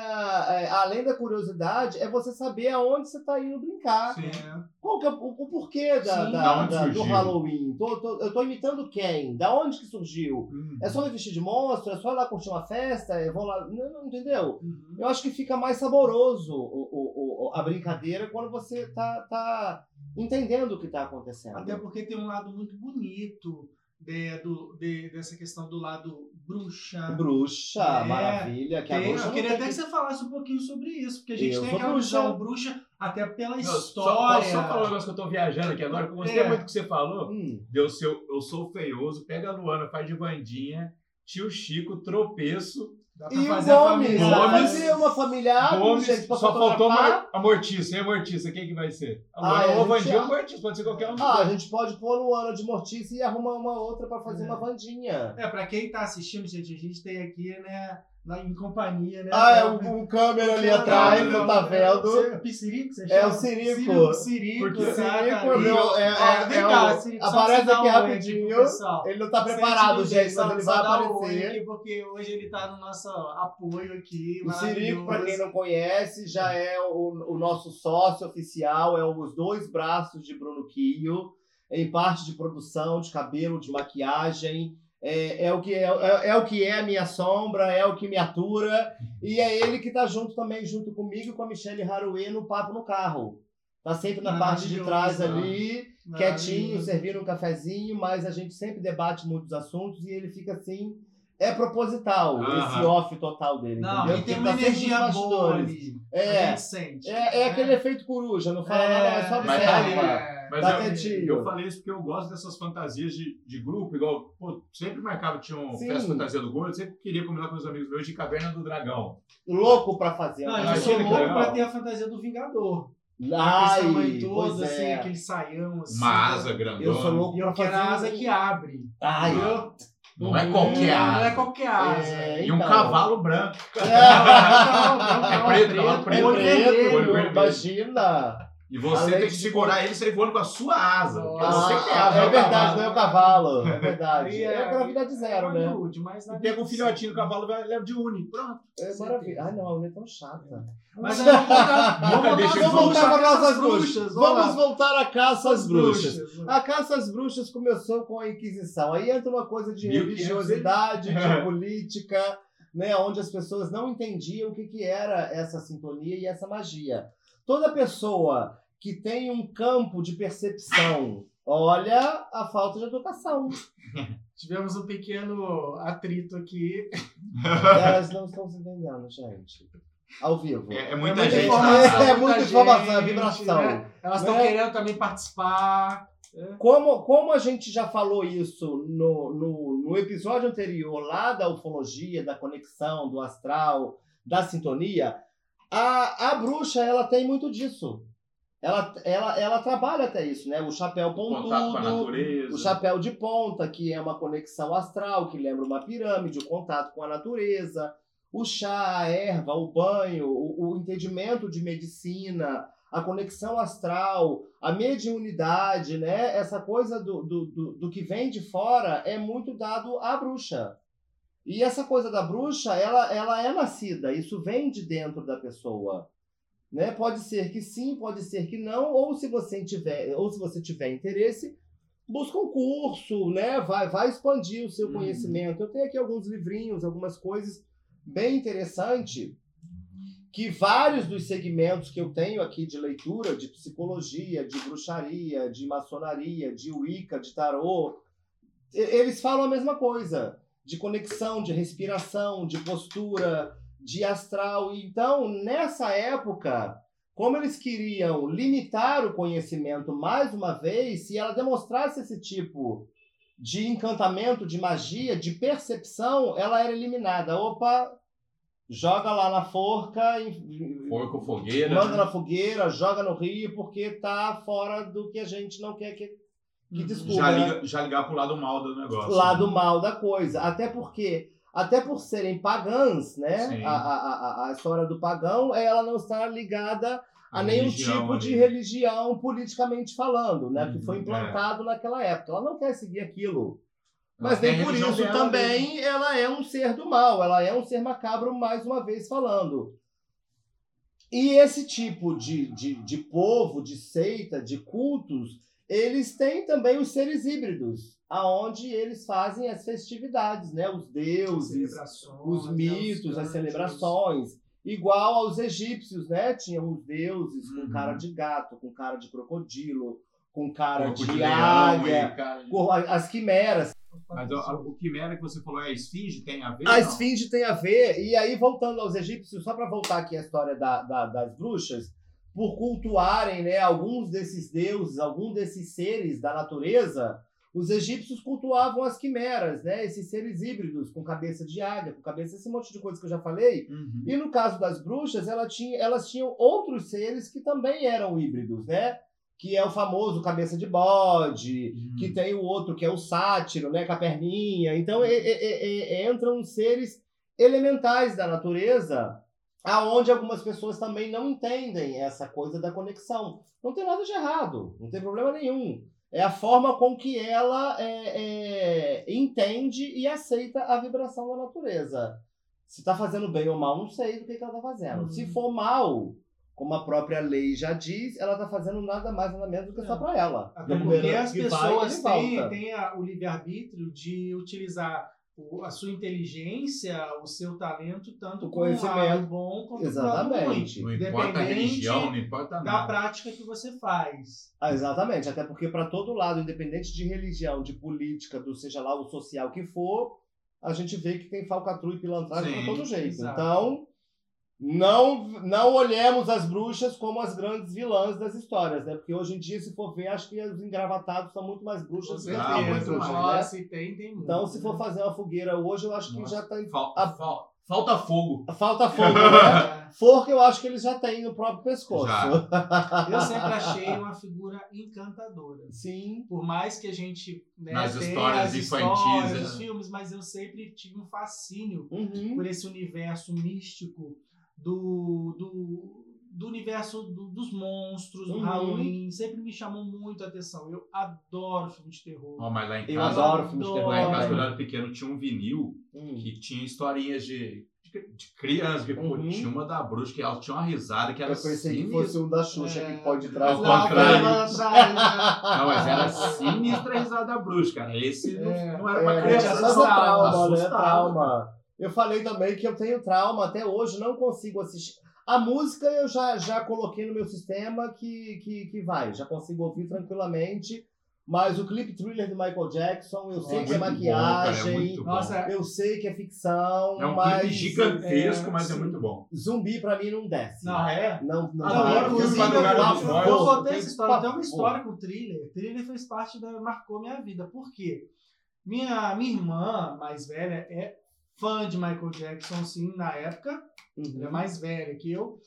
é, além da curiosidade, é você saber aonde você tá indo brincar. Sim. É. Qual que é o, o porquê da, Sim. da- Da do? Halloween? Tô- tô- eu tô imitando quem? Da onde que surgiu? Hum. É só me vestir de monstro? É só ir lá curtir uma festa? Eu vou lá. Não, não, entendeu? Uhum. Eu acho que fica mais saboroso o, o- o- a brincadeira quando você tá, tá entendendo o que tá acontecendo. Até porque tem um lado muito bonito de- do- de- dessa questão do lado bruxa. Bruxa, É, maravilha. Que a Tem- bruxa eu queria até que você falasse um pouquinho sobre isso, porque a gente Eu tem aquela bruxa. visão bruxa até pela Não, Só, história. posso só falar um negócio que eu tô viajando aqui agora, que eu gostei É. muito que você falou. Hum. Deu seu, eu sou feioso, pega a Luana, faz de Vandinha, tio Chico, tropeço, Dá pra E o fazer Gomes, vai Gomes, fazer uma familiar, Gomes, gente, pra só faltou fotografar. a Mortiça. E a Mortiça, quem que vai ser? A Ah, Luana é, ou a gente Vandinha ou já- a Mortiça, pode ser qualquer um. dos Ah, a dois. gente pode pôr Luana de Mortiça e arrumar uma outra pra fazer É. uma Vandinha. É, pra quem tá assistindo, gente, a gente tem aqui, né, lá em companhia, né? Ah, é o, o câmera ali atrás, não, não tá vendo? Você- É Piscirico, você É chama? o Sirico. Sirico, Sirico. Sirico é meu- é- Ó, é- vem é cá, Sirico, aparece aqui rapidinho. Ele não tá preparado, gente, só- mas ele vai aparecer. porque hoje ele tá no nosso apoio aqui, O Sirico, pra quem não conhece, já é o, o nosso sócio oficial, é os dois braços de Bruno Quio, em parte de produção, de cabelo, de maquiagem. É, é o que é, é, é o que é a minha sombra, é o que me atura. E é ele que tá junto também, junto comigo e com a Michelle Haruê no Papo no Carro. Tá sempre na parte de trás ali, quietinho, servindo um cafezinho, mas a gente sempre debate muitos assuntos e ele fica assim. É proposital esse off total dele. Não, entendeu? e tem uma tá energia boa ali. É. É, é aquele efeito coruja, não fala É, nada, mas só mas observa. É. Mas Tá eu, quietinho. eu falei isso porque eu gosto dessas fantasias de, de grupo, igual, pô, sempre marcava, tinha um Sim. festa fantasia do Gordo, sempre queria combinar com os amigos meus de Caverna do Dragão. Louco pra fazer. Não, uma eu sou louco legal. pra ter a fantasia do Vingador. Ai, tamanho todo, pois assim, é. aquele saião, assim. Uma asa grandona. Eu sou louco E pra eu fazer. a asa que abre. Ai. entendeu? Não é qualquer Não, asa. Não é qualquer asa. É, E um então. cavalo branco. É, É preto, cavalo preto. é olho preto, vermelho. vermelho. imagina. E você Além tem que de- segurar ele e sair voando com a sua asa. Ah, você que asa, é o verdade, não é o cavalo. É verdade. Aí É a gravidade zero, né? Mas E nada pega um filhotinho do cavalo e leva de uni. Pronto. É maravilha. Ah, não, a mulher é tão chata. Mas aí vamos voltar, vamos voltar, Vamos voltar para caça às bruxas. vamos Vamos lá. voltar à caça às bruxas. bruxas. A caça às bruxas começou com a Inquisição. Aí entra uma coisa de 1500 religiosidade, de política, né, onde as pessoas não entendiam o que, que era essa sintonia e essa magia. Toda pessoa que tem um campo de percepção, olha a falta de educação. Tivemos um pequeno atrito aqui. Elas não estão se entendendo, gente. Ao vivo. É, é muita muita gente. informação. sala. É muita informação, é gente, vibração. né? Elas estão Né? querendo também participar. Como, como a gente já falou isso no, no, no episódio anterior, lá da ufologia, da conexão, do astral, da sintonia, a, a bruxa ela tem muito disso. Ela, ela, ela trabalha até isso, né? O chapéu pontudo, o chapéu de ponta, que é uma conexão astral, que lembra uma pirâmide, o contato com a natureza, o chá, a erva, o banho, o, o entendimento de medicina, a conexão astral, a mediunidade, né? Essa coisa do, do, do, do que vem de fora é muito dado à bruxa. E essa coisa da bruxa, ela, ela é nascida, isso vem de dentro da pessoa. Né? Pode ser que sim, pode ser que não, ou se você tiver, ou se você tiver interesse, busca um curso, né? Vai, vai expandir o seu Uhum. conhecimento. Eu tenho aqui alguns livrinhos, algumas coisas bem interessantes que vários dos segmentos que eu tenho aqui de leitura, de psicologia, de bruxaria, de maçonaria, de wicca, de tarô, eles falam a mesma coisa, de conexão, de respiração, de postura, de astral. Então, nessa época, como eles queriam limitar o conhecimento mais uma vez, se ela demonstrasse esse tipo de encantamento, de magia, de percepção, ela era eliminada. Opa, joga lá na forca, com fogueira. manda né? na fogueira, joga no rio, porque tá fora do que a gente não quer que, que Uhum. descubra. Já, né? liga, já ligar pro lado mal do negócio. lado né? mal da coisa. Até porque, até por serem pagãs, né? A, a, a, a história do pagão, ela não está ligada a A nenhum religião tipo de ali. religião politicamente falando, né? que foi Uhum, implantado naquela época. Ela não quer seguir aquilo. Mas nem por isso dela também ela é um ser do mal, ela é um ser macabro, mais uma vez falando. E esse tipo de, de, de povo, de seita, de cultos, eles têm também os seres híbridos, aonde eles fazem as festividades, né? Os deuses, Celebrações, os né, mitos, as celebrações. Igual aos egípcios, né? Tinham os deuses com Uhum. cara de gato, com cara de crocodilo, com cara de, de águia, as quimeras. Mas ó, o quimera que você falou é a esfinge, tem a ver? A esfinge tem a ver, e aí voltando aos egípcios, só para voltar aqui à história da- da- das bruxas, por cultuarem né, alguns desses deuses, alguns desses seres da natureza, os egípcios cultuavam as quimeras, né, esses seres híbridos, com cabeça de águia, com cabeça, esse monte de coisa que eu já falei. Uhum. E no caso das bruxas, ela tinha- elas tinham outros seres que também eram híbridos, né? Que é o famoso cabeça de bode, Uhum. que tem o outro que é o sátiro, né, com a perninha. Então e- e- e- e- entram seres elementais da natureza, aonde algumas pessoas também não entendem essa coisa da conexão. Não tem nada de errado, não tem problema nenhum. É a forma com que ela é, é, entende e aceita a vibração da natureza. Se tá fazendo bem ou mal, não sei do que, que ela tá fazendo. Uhum. Se for mal, como a própria lei já diz, ela tá fazendo nada mais nada menos do que É. só pra ela. Até porque as pessoas têm, têm a- o livre-arbítrio de utilizar o- a sua inteligência, o seu talento, tanto O com o lado conhecimento. bom quanto com o lado ruim. Exatamente. Não importa a Independente religião, não importa Da nada. prática que você faz. Ah, exatamente, até porque para todo lado, independente de religião, de política, do seja lá o social que for, a gente vê que tem falcatrua e pilantragem para todo jeito. exato. Então, não não olhemos as bruxas como as grandes vilãs das histórias, né? Porque hoje em dia, se for ver, acho que os engravatados são muito mais bruxas do que Ah, as muito bruxas, mais. né? Nossa, e tem, tem muito. Então, se for né? fazer uma fogueira hoje, eu acho que Nossa. já tá em... Fal- a- fal- Falta fogo. Falta fogo, né? Forca eu acho que eles já têm no próprio pescoço. Já. Eu sempre achei uma figura encantadora. Sim. Por mais que a gente né, Nas histórias as infantis, histórias, né? os filmes, mas eu sempre tive um fascínio Uhum. por esse universo místico do, do, do universo do- dos monstros, do Uhum. Halloween. Sempre me chamou muito a atenção. Eu adoro filme de terror. Ó, mas lá em Eu casa, adoro filmes de terror. lá em casa, quando eu era pequeno, tinha um vinil Hum. que tinha historinhas de, de, de criança. Que, pô, Uhum. Tinha uma da bruxa que ela tinha uma risada que era Eu pensei que sinistra. fosse um da Xuxa É. que pode trás Ao contrário. né? Não, mas era sinistra a risada da bruxa, cara. Esse não- É, não, era pra É, criança. é não. trauma, né? Assustava. Trauma. Eu falei também que eu tenho trauma até hoje, não consigo assistir. A música eu já, já coloquei no meu sistema que, que, que vai, já consigo ouvir tranquilamente. Mas o clipe thriller do Michael Jackson, eu sei É que é muito bom, cara, é maquiagem, eu sei que é ficção, É um mas clipe gigantesco, é, mas é muito bom. zumbi pra mim não desce. Não, é? Não, não, filme inclusive, eu, eu, eu contei essa história, tem uma história com o thriller. Thriller fez parte da. marcou minha vida. Por quê? Minha, minha irmã mais velha é fã de Michael Jackson, sim, na época. Ela é Uhum. mais velha que eu.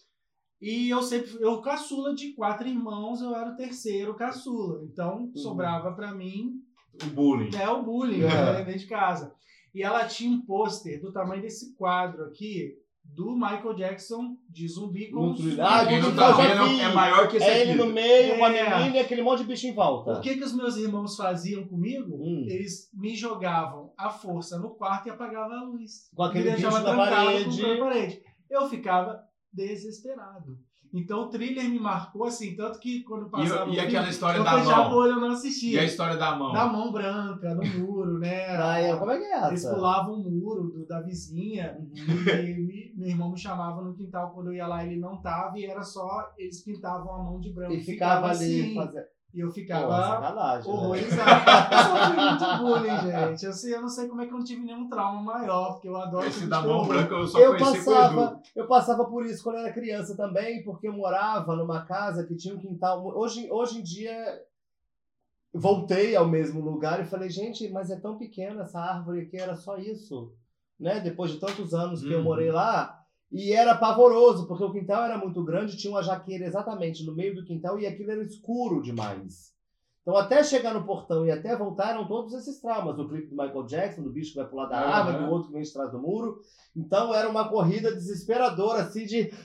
E eu sempre, eu caçula de quatro irmãos, eu era o terceiro caçula. Então sobrava pra mim O bullying. é o bullying É. dentro de casa. E ela tinha um pôster do tamanho desse quadro aqui do Michael Jackson de zumbi com thriller. Ah, Quem eu não já tá vendo é maior que esse É ele no meio, É. menina e aquele monte de bicho em volta. O que, que os meus irmãos faziam comigo? Hum. Eles me jogavam à força no quarto e apagavam a luz. Com aquele me deixavam bicho na parede. parede. Eu ficava desesperado. Então o thriller me marcou assim, tanto que quando passava E, e aquela filme, história eu da o mão? olho e eu não E assistia. a história da mão? Da mão branca, no muro, né? Ah, é, como é que é Eles essa? pulavam o muro do- da vizinha Uhum. e me- meu irmão me chamava no quintal quando eu ia lá ele não tava e era só eles pintavam a mão de branco E ficava ali assim, fazendo. E eu Pô, ficava sacanagem. Né? horrorizado. eu sofri muito bullying, gente. Eu, sei, eu não sei como é que eu não tive nenhum trauma maior, porque eu adoro Esse filme da de mão branca eu só Eu conheci com o Edu. passava, eu passava por isso quando eu era criança também, porque eu morava numa casa que tinha um quintal. Hoje, hoje em dia, voltei ao mesmo lugar e falei, gente, mas é tão pequena essa árvore aqui, era só isso. Né? Depois de tantos anos que eu Uhum. morei lá. E era pavoroso, porque o quintal era muito grande, tinha uma jaqueira exatamente no meio do quintal e aquilo era escuro demais. Então, até chegar no portão e até voltar, eram todos esses traumas. Do clipe do Michael Jackson, do bicho que vai pular da Aham. árvore, do outro que vem de trás do muro. Então, era uma corrida desesperadora, assim, de.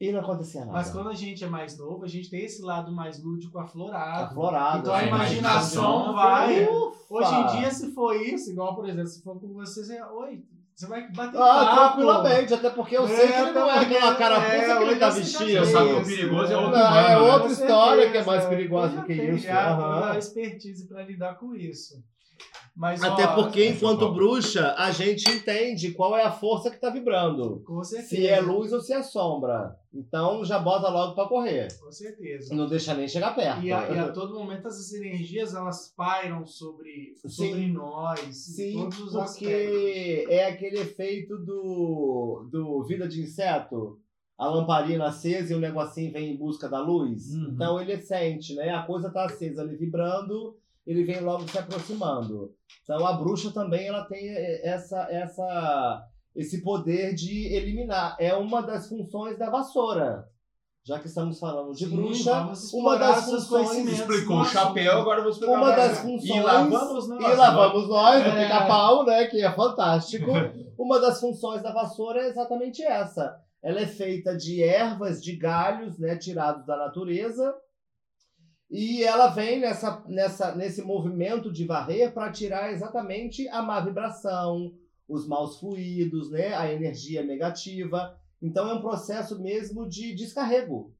E não acontecia nada. Mas quando a gente é mais novo, a gente tem esse lado mais lúdico aflorado. Aflorado. Então a É, imaginação imaginação vai. Ufa! Hoje em dia, se for isso, igual, por exemplo, se for com você, você, oi, você vai bater Ah, papo. tranquilamente, até porque eu É, sei que ele não é aquela cara é, que ele tá já vestindo. Você fez, sabe que o perigoso é outro Não, é humano, né? outra história que é mais perigosa eu do que isso. Toda a expertise para lidar com isso. Mas, Até ó, porque, eu enquanto bruxa, a gente entende qual é a força que tá vibrando. Com certeza. Se é luz ou se é sombra. Então já bota logo pra correr. Com certeza. Não deixa nem chegar perto. E a, e a todo momento essas energias elas pairam sobre, sobre nós, Sim, todos os aspectos. porque é aquele efeito do, do vida de inseto. A lamparina acesa e o negocinho vem em busca da luz. Uhum. Então ele sente, né? A coisa tá acesa ali vibrando, ele vem logo se aproximando. Então a bruxa também ela tem essa, essa, esse poder de eliminar. É uma das funções da vassoura. Já que estamos falando de Sim, bruxa, vamos uma das funções-. Explicou o chapéu, agora vou explicar uma mais. das funções. E lá vamos nós. E lá vamos nós, o É. pica-pau, né? Que é fantástico. Uma das funções da vassoura é exatamente essa. Ela é feita de ervas, de galhos, né? Tirados da natureza. E ela vem nessa, nessa, nesse movimento de varrer para tirar exatamente a má vibração, os maus fluidos, né? A energia negativa. Então é um processo mesmo de descarrego.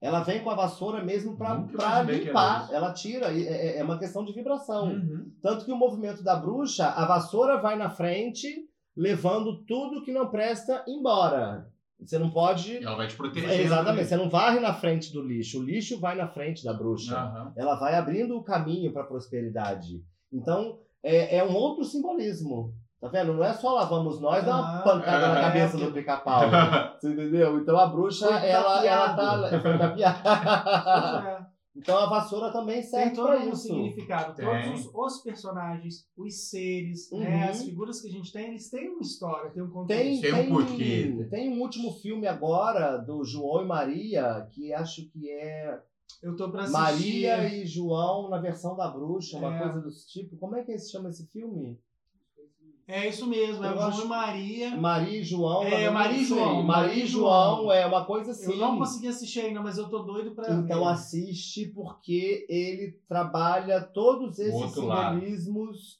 Ela vem com a vassoura mesmo para limpar. Ela tira. e É, é uma questão de vibração. Uhum. Tanto que o movimento da bruxa, a vassoura vai na frente, levando tudo que não presta embora. Você não pode. Ela vai te proteger. É, exatamente, você não varre na frente do lixo. O lixo vai na frente da bruxa. Aham. Ela vai abrindo o caminho para a prosperidade. Então, é, é um outro simbolismo. Tá vendo? Não é só lavamos nós, dá uma Ah, pancada na é, cabeça é. do pica-pau. Você entendeu? Então a bruxa, Foi ela, ela tá. Foi tapeada. É. Então a vassoura também Tem serve todo para um isso. significado. Tem. Todos os, os personagens, os seres, Uhum. né, as figuras que a gente tem, eles têm uma história, têm um contexto. Tem, Tem um porquê. tem um último filme agora do João e Maria, que acho que é Eu tô pra assistir. Maria e João na versão da bruxa, uma É. coisa desse tipo. Como é que se chama esse filme? É isso mesmo, é Eu o João acho- e Maria. Maria e João. É, Maria e. João, Maria Maria e João, João. é uma coisa assim. Eu não consegui assistir ainda, mas eu tô doido pra Então ver. assiste porque ele trabalha todos esses simbolismos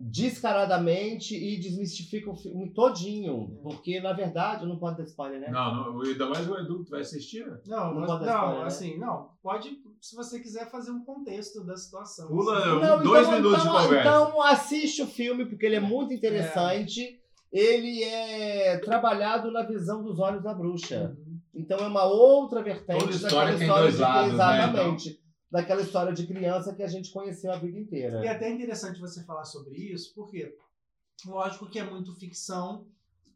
descaradamente e desmistifica o filme todinho. Porque, na verdade, não pode dar spoiler, né? Não, não, ainda mais o Edu, tu vai assistir? Não, Não mas- pode dar não, spoiler, né? assim, não. Pode, se você quiser fazer um contexto da situação. Pula assim. um, dois minutos então, de conversa. Então assiste o filme, porque ele é muito interessante. Ele é trabalhado na visão dos olhos da bruxa. Uhum. Então é uma outra vertente Toda história daquela tem história dois de lados, né, exatamente. Daquela história de criança que a gente conheceu a vida inteira. E é até interessante você falar sobre isso, porque lógico que é muito ficção,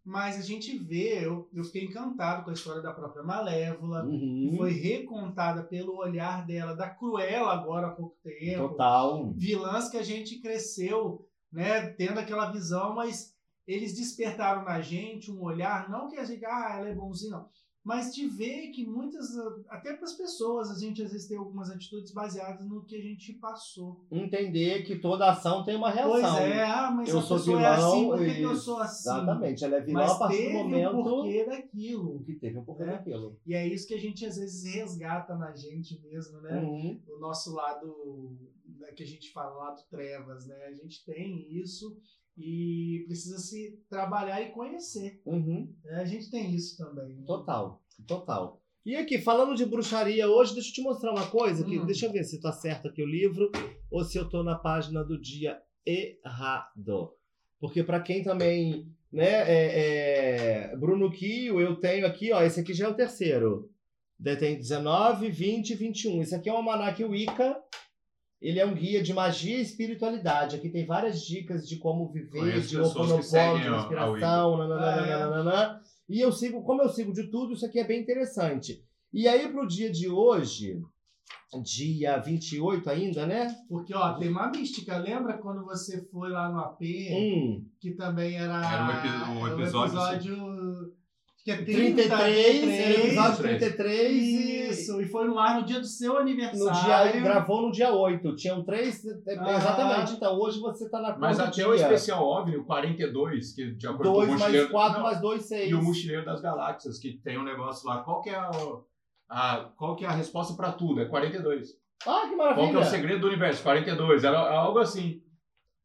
mas a gente vê, eu, eu fiquei encantado com a história da própria Malévola, Uhum. que foi recontada pelo olhar dela, da Cruella agora há pouco tempo. Total. vilãs que a gente cresceu, né, tendo aquela visão, mas eles despertaram na gente um olhar, não que a gente, ah, ela é bonzinha, não, mas de ver que muitas, até para as pessoas, a gente às vezes tem algumas atitudes baseadas no que a gente passou. Entender que toda ação tem uma reação. Pois é, ah, mas Eu sou pessoa vilão. é assim, por que, eu sou assim? Exatamente. Ela é vilã Mas a partir do momento um porquê daquilo. que teve um porquê É. daquilo. E é isso que a gente às vezes resgata na gente mesmo, né? Uhum. o nosso lado né, que a gente fala, lado trevas, né? A gente tem isso e precisa se trabalhar e conhecer. Uhum. né? A gente tem isso também. né? Total, total. E aqui, falando de bruxaria hoje, deixa eu te mostrar uma coisa, que, Hum. deixa eu ver se tá certo aqui o livro, ou se eu tô na página do dia errado. Porque para quem também, né, é, é, Bruno Kio, eu tenho aqui, ó, esse aqui já é o terceiro. Daí Tem 19, 20 e 21. Esse aqui é o Almanac Wicca. Ele é um guia de magia e espiritualidade. Aqui tem várias dicas de como viver, de oponopono, de nananana, Ah, é. nananana. E eu sigo, como eu sigo de tudo, isso aqui é bem interessante. E aí, pro dia de hoje, dia 28 ainda, né? Porque, ó, tem uma mística. Lembra quando você foi lá no AP, Hum, que também era, Era um epi- um era episódio, episódio que é 30, 33, era o episódio 33. 33 e Isso, e foi no ar no dia do seu no aniversário. dia, gravou no dia 8. Tinham três. é, Aham. Exatamente. Então, hoje você tá na Mas até o especial OVNI, o 42, que de acordo 2 com o mais mochileiro... 4 Não, mais 2, 6. E o Mochileiro das Galáxias, que tem um negócio lá. Qual que é a, a- qual que é a resposta pra tudo? É 42. Ah, que Qual que é maravilha. o segredo do universo? 42. Era algo assim.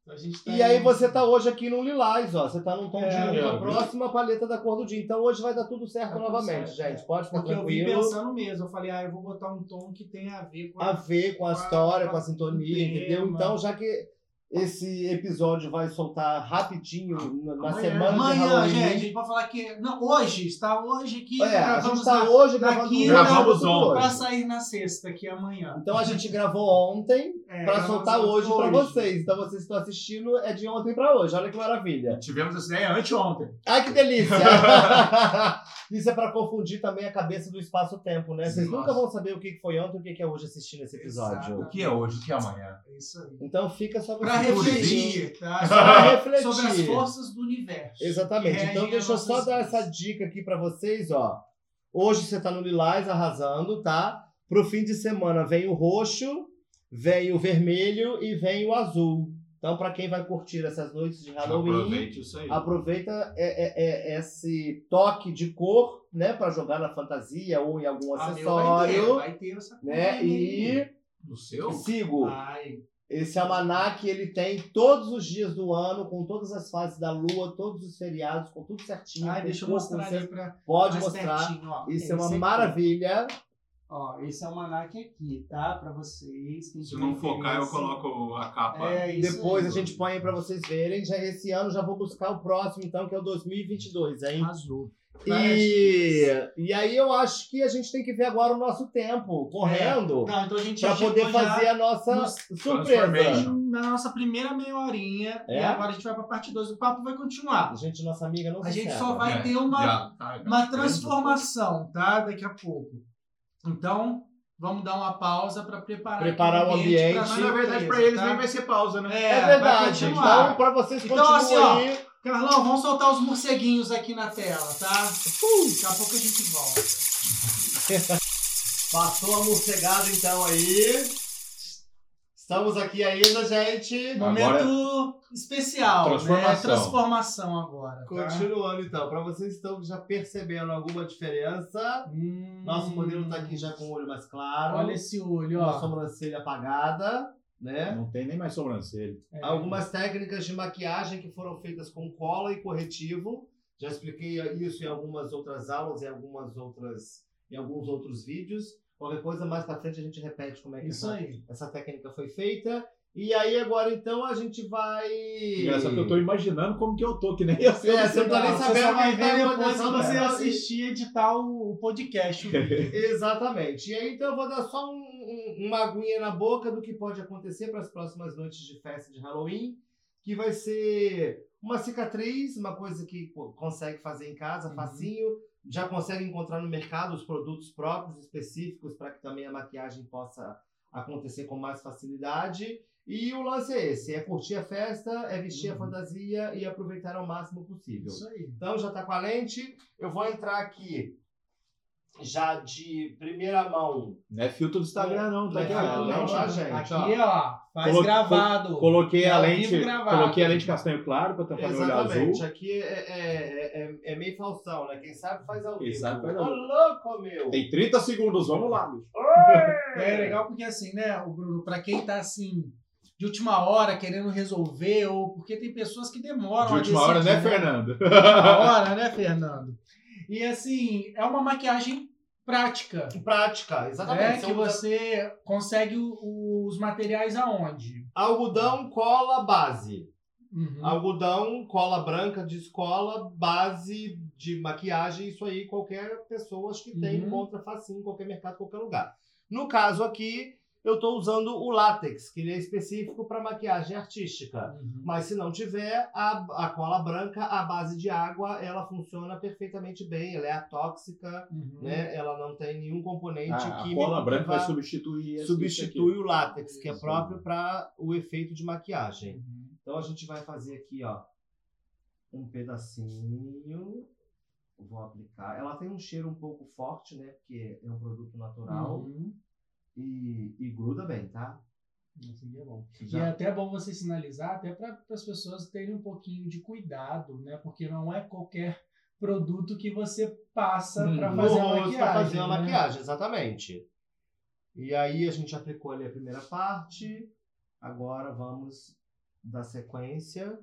A gente tá E aí você tá hoje aqui no Lilás, ó. Você tá num tom É, de a vi. próxima paleta da cor do dia. Então hoje vai dar tudo certo Tá novamente, certo, gente. é. Pode ficar Porque eu vim pensando mesmo. Eu falei, ah, eu vou botar um tom que tenha a ver com A ver com a a- história, com com a a- sintonia, entendeu? Então, já que esse episódio vai soltar rapidinho na, na Amanhã. semana de Amanhã, Halloween. gente, a gente pode falar que. Não, hoje, está hoje aqui. É, a gravamos gente tá na- hoje gravando quinta, Gravamos ontem. Pra hoje. sair na sexta, que é amanhã. Então a gente gravou ontem É, pra gravamos soltar hoje pra hoje. vocês. Então vocês estão assistindo é de ontem pra hoje. Olha que maravilha. Tivemos essa ideia anteontem. Ai, que delícia! Isso é pra confundir também a cabeça do espaço-tempo, né? Vocês Nossa. nunca vão saber o que foi ontem e o que que é hoje assistindo esse episódio. Exato. O que é hoje, o que é amanhã? É isso aí. Então fica só Pra refletir, tá? Refletir. Sobre as forças do universo. Exatamente. Então deixa eu só dar essa dica aqui pra vocês, ó. Hoje você tá no lilás arrasando, tá? Pro fim de semana vem o roxo, vem o vermelho e vem o azul. Então, pra quem vai curtir essas noites de Halloween, Aproveite isso aí. aproveita é, é, é, esse toque de cor, né, Pra jogar na fantasia ou em algum Ah, meu, vai ter, acessório, vai ter essa né? coisa aí. E No seu? sigo. Vai. Esse almanac ele tem todos os dias do ano, com todas as fases da lua, todos os feriados, com tudo certinho. Ai, com deixa eu mostrar ali pra. Pode mais mostrar. pertinho, ó. Isso é uma aqui. maravilha. Ó, esse é o almanac aqui, tá? Pra vocês. Quem Se não focar, eu coloco a capa. É isso Depois aí. a gente põe aí pra vocês verem. Já esse ano já vou buscar o próximo, então, que é o 2022, hein? Arrasou. E, e aí eu acho que a gente tem que ver agora o nosso tempo correndo Não, então a gente pra já poder fazer a nossa nos surpresa. Na nossa primeira meia horinha. É? E agora a gente vai pra parte 2 do papo vai continuar. Gente, nossa amiga não A se gente cega. só vai É, ter uma, já, tá, uma já. transformação, tá? Daqui a pouco. Então, vamos dar uma pausa pra preparar, Preparar o ambiente. pra Mas na verdade, pra eles tá? nem vai ser pausa, né? É, É verdade. Então, pra vocês Então, continuem assim, ó. Carlão, vamos soltar os morceguinhos aqui na tela, tá? Daqui a pouco a gente volta. Passou a morcegada então aí. Estamos aqui ainda, gente. Momento especial, Transformação. né? Transformação agora. Tá? Continuando então, para vocês que estão já percebendo alguma diferença, Hum, nosso modelo tá aqui já com o olho mais claro, Olha esse olho, uma ó. sobrancelha apagada, né? Não tem nem mais sobrancelha. É. Algumas técnicas de maquiagem que foram feitas com cola e corretivo. Já expliquei isso em algumas outras aulas, em algumas outras, em alguns outros vídeos. Qualquer coisa mais pra frente a gente repete como é que Isso essa, aí. essa técnica foi feita. E aí agora então a gente vai. Engraçado que eu tô imaginando como que eu tô, que nem eu sei. É, você não tá nem sabendo ver depois você assistir e editar o, podcast. Exatamente. E aí, então, eu vou dar só um- um- uma aguinha na boca do que pode acontecer para as próximas noites de festa de Halloween, que vai ser uma cicatriz, uma coisa que pô, consegue fazer em casa, Uhum. facinho. Já consegue encontrar no mercado os produtos próprios, específicos, para que também a maquiagem possa acontecer com mais facilidade. E o lance é esse: é curtir a festa, é vestir a Uhum. fantasia e aproveitar ao máximo possível. Isso aí. Então já tá com a lente. Eu vou entrar aqui já de primeira mão. Não é filtro do Instagram, não, tá Não é aqui, filtro, ó. não, Lente. tá, gente? Aqui, ó, faz Colo- gravado. Coloquei a lente, gravado. coloquei a lente castanho claro pra tampar meu olho Exatamente. azul. Aqui é, é, é, é meio falsão, né? Quem sabe faz ao Quem vivo. sabe faz ao Ô, louco, meu! Tem 30 segundos, vamos lá, bicho. É legal porque assim, né, o Bruno, pra quem tá assim, de última hora, querendo resolver, ou porque tem pessoas que demoram De a última hora, né, Fernando? De última hora, né, Fernando? E assim, é uma maquiagem prática. Prática, exatamente. É, que você consegue o- os materiais aonde? Algodão, cola, base. Uhum. Algodão, cola branca de escola, base de maquiagem, isso aí qualquer pessoa acho que tem, Uhum. encontra facinho em qualquer mercado, qualquer lugar. No caso aqui, eu estou usando o látex, que ele é específico para maquiagem artística. Uhum. Mas se não tiver, a, a cola branca, a base de água, ela funciona perfeitamente bem, ela é atóxica, Uhum. né? Ela não tem nenhum componente Ah, a químico cola que branca vai substituir substitui o látex, que é próprio para o efeito de maquiagem. Uhum. Então a gente vai fazer aqui, ó, um pedacinho. Vou aplicar. Ela tem um cheiro um pouco forte, né? Porque é um produto natural Uhum. E, e gruda bem, tá? Isso aqui é bom. E é até bom você sinalizar, até para as pessoas terem um pouquinho de cuidado, né? Porque não é qualquer produto que você passa Hum, para fazer a maquiagem. pra fazer a né? maquiagem, exatamente. E aí a gente aplicou ali a primeira parte. Agora vamos dar sequência.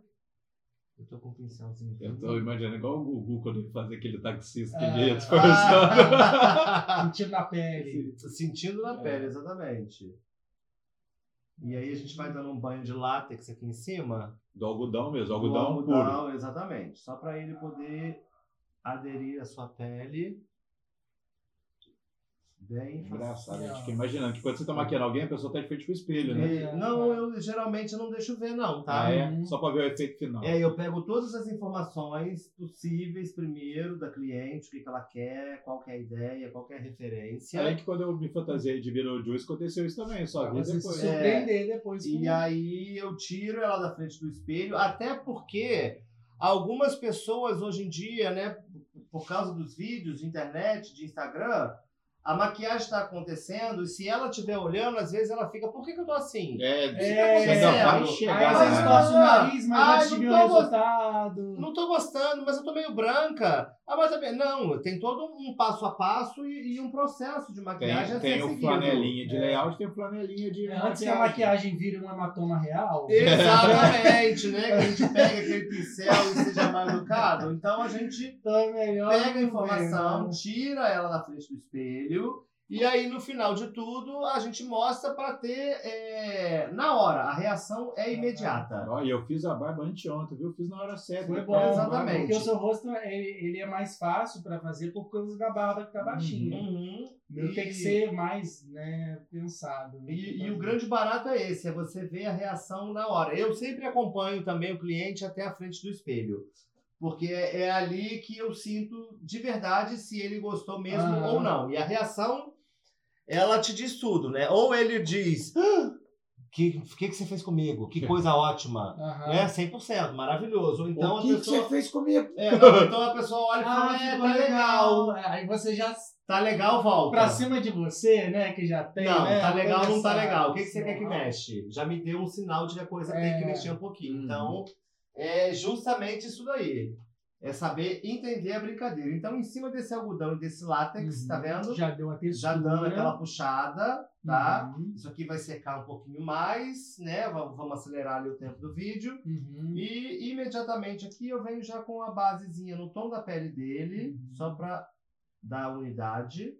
Eu tô com um pincelzinho. Eu tô imaginando igual o Gugu quando ele faz aquele taxista que ele ia disfarçando. Ah! Sentindo na pele. Sentindo na É. pele, exatamente. E aí a gente vai dando um banho de látex aqui em cima. Do algodão mesmo, Do algodão, puro. algodão, exatamente. Só para ele poder aderir à sua pele. Bem Engraçado, a gente fica imaginando que quando você tá maquiando alguém, a pessoa tá de frente pro espelho, né? É, não, eu geralmente não deixo ver, não, tá? Ah, é? Uhum. Só pra ver o efeito final. É, eu pego todas as informações possíveis primeiro da cliente, o que, que ela quer, qual que é a ideia, qual que é a referência. Aí que quando eu me fantasiei de Beetlejuice, aconteceu isso também, só vi depois. se surpreender depois. E aí eu tiro ela da frente do espelho, até porque algumas pessoas hoje em dia, né, por causa dos vídeos de internet, de Instagram, a maquiagem está acontecendo e se ela estiver olhando, às vezes ela fica, por que, que eu tô assim? É, É, você ainda vai sério. chegar Aí às vezes lá. torce o nariz, mas ah, não ver o tô. Não tô gostando, mas eu tô meio branca. Ah, mas também. Não, tem todo um passo a passo e, e um processo de maquiagem Tem, a tem o flanelinha de É. layout, tem o flanelinha de É, Antes que a maquiagem vire um hematoma real. Exatamente, né? Que a gente pega aquele pincel e seja mal educado. Então a gente é melhor. pega a informação, tira ela da frente do espelho. E aí, no final de tudo, a gente mostra para ter é, na hora. A reação é imediata. Ó, e eu fiz a barba anteontem, viu? Fiz na hora certa. Foi Depois bom, Exatamente. porque o seu rosto ele, ele é mais fácil pra fazer por causa da barba que tá baixinha. Uhum. Meu E- tem que ser mais né, pensado. né, E, e o grande barato é esse, é você ver a reação na hora. Eu sempre acompanho também o cliente até a frente do espelho. Porque é, é ali que eu sinto de verdade se ele gostou mesmo Aham. ou não. E a reação, ela te diz tudo, né? Ou ele diz, "Ah, que que, que você fez comigo? Que coisa ótima. Aham. Né? 100%, maravilhoso. Ou então o a que, que pessoa... você fez comigo? É, não, então a pessoa olha e Ah, fala, é, ficou tá legal. Aí você já Tá legal, volta. pra cima de você, né? Que já tem. Não, né, tá legal, toda não tá legal. O que, que você quer que mexe? Já me deu um sinal de que a coisa tem É. que mexer um pouquinho. Uhum. Então, é justamente isso daí. É saber entender a brincadeira. Então, em cima desse algodão e desse látex, Uhum. tá vendo? Já deu uma textura. Já dando aquela puxada, tá? Uhum. Isso aqui vai secar um pouquinho mais, né? Vamos acelerar ali o tempo do vídeo. Uhum. E imediatamente aqui eu venho já com a basezinha no tom da pele dele, Uhum. só pra dar unidade.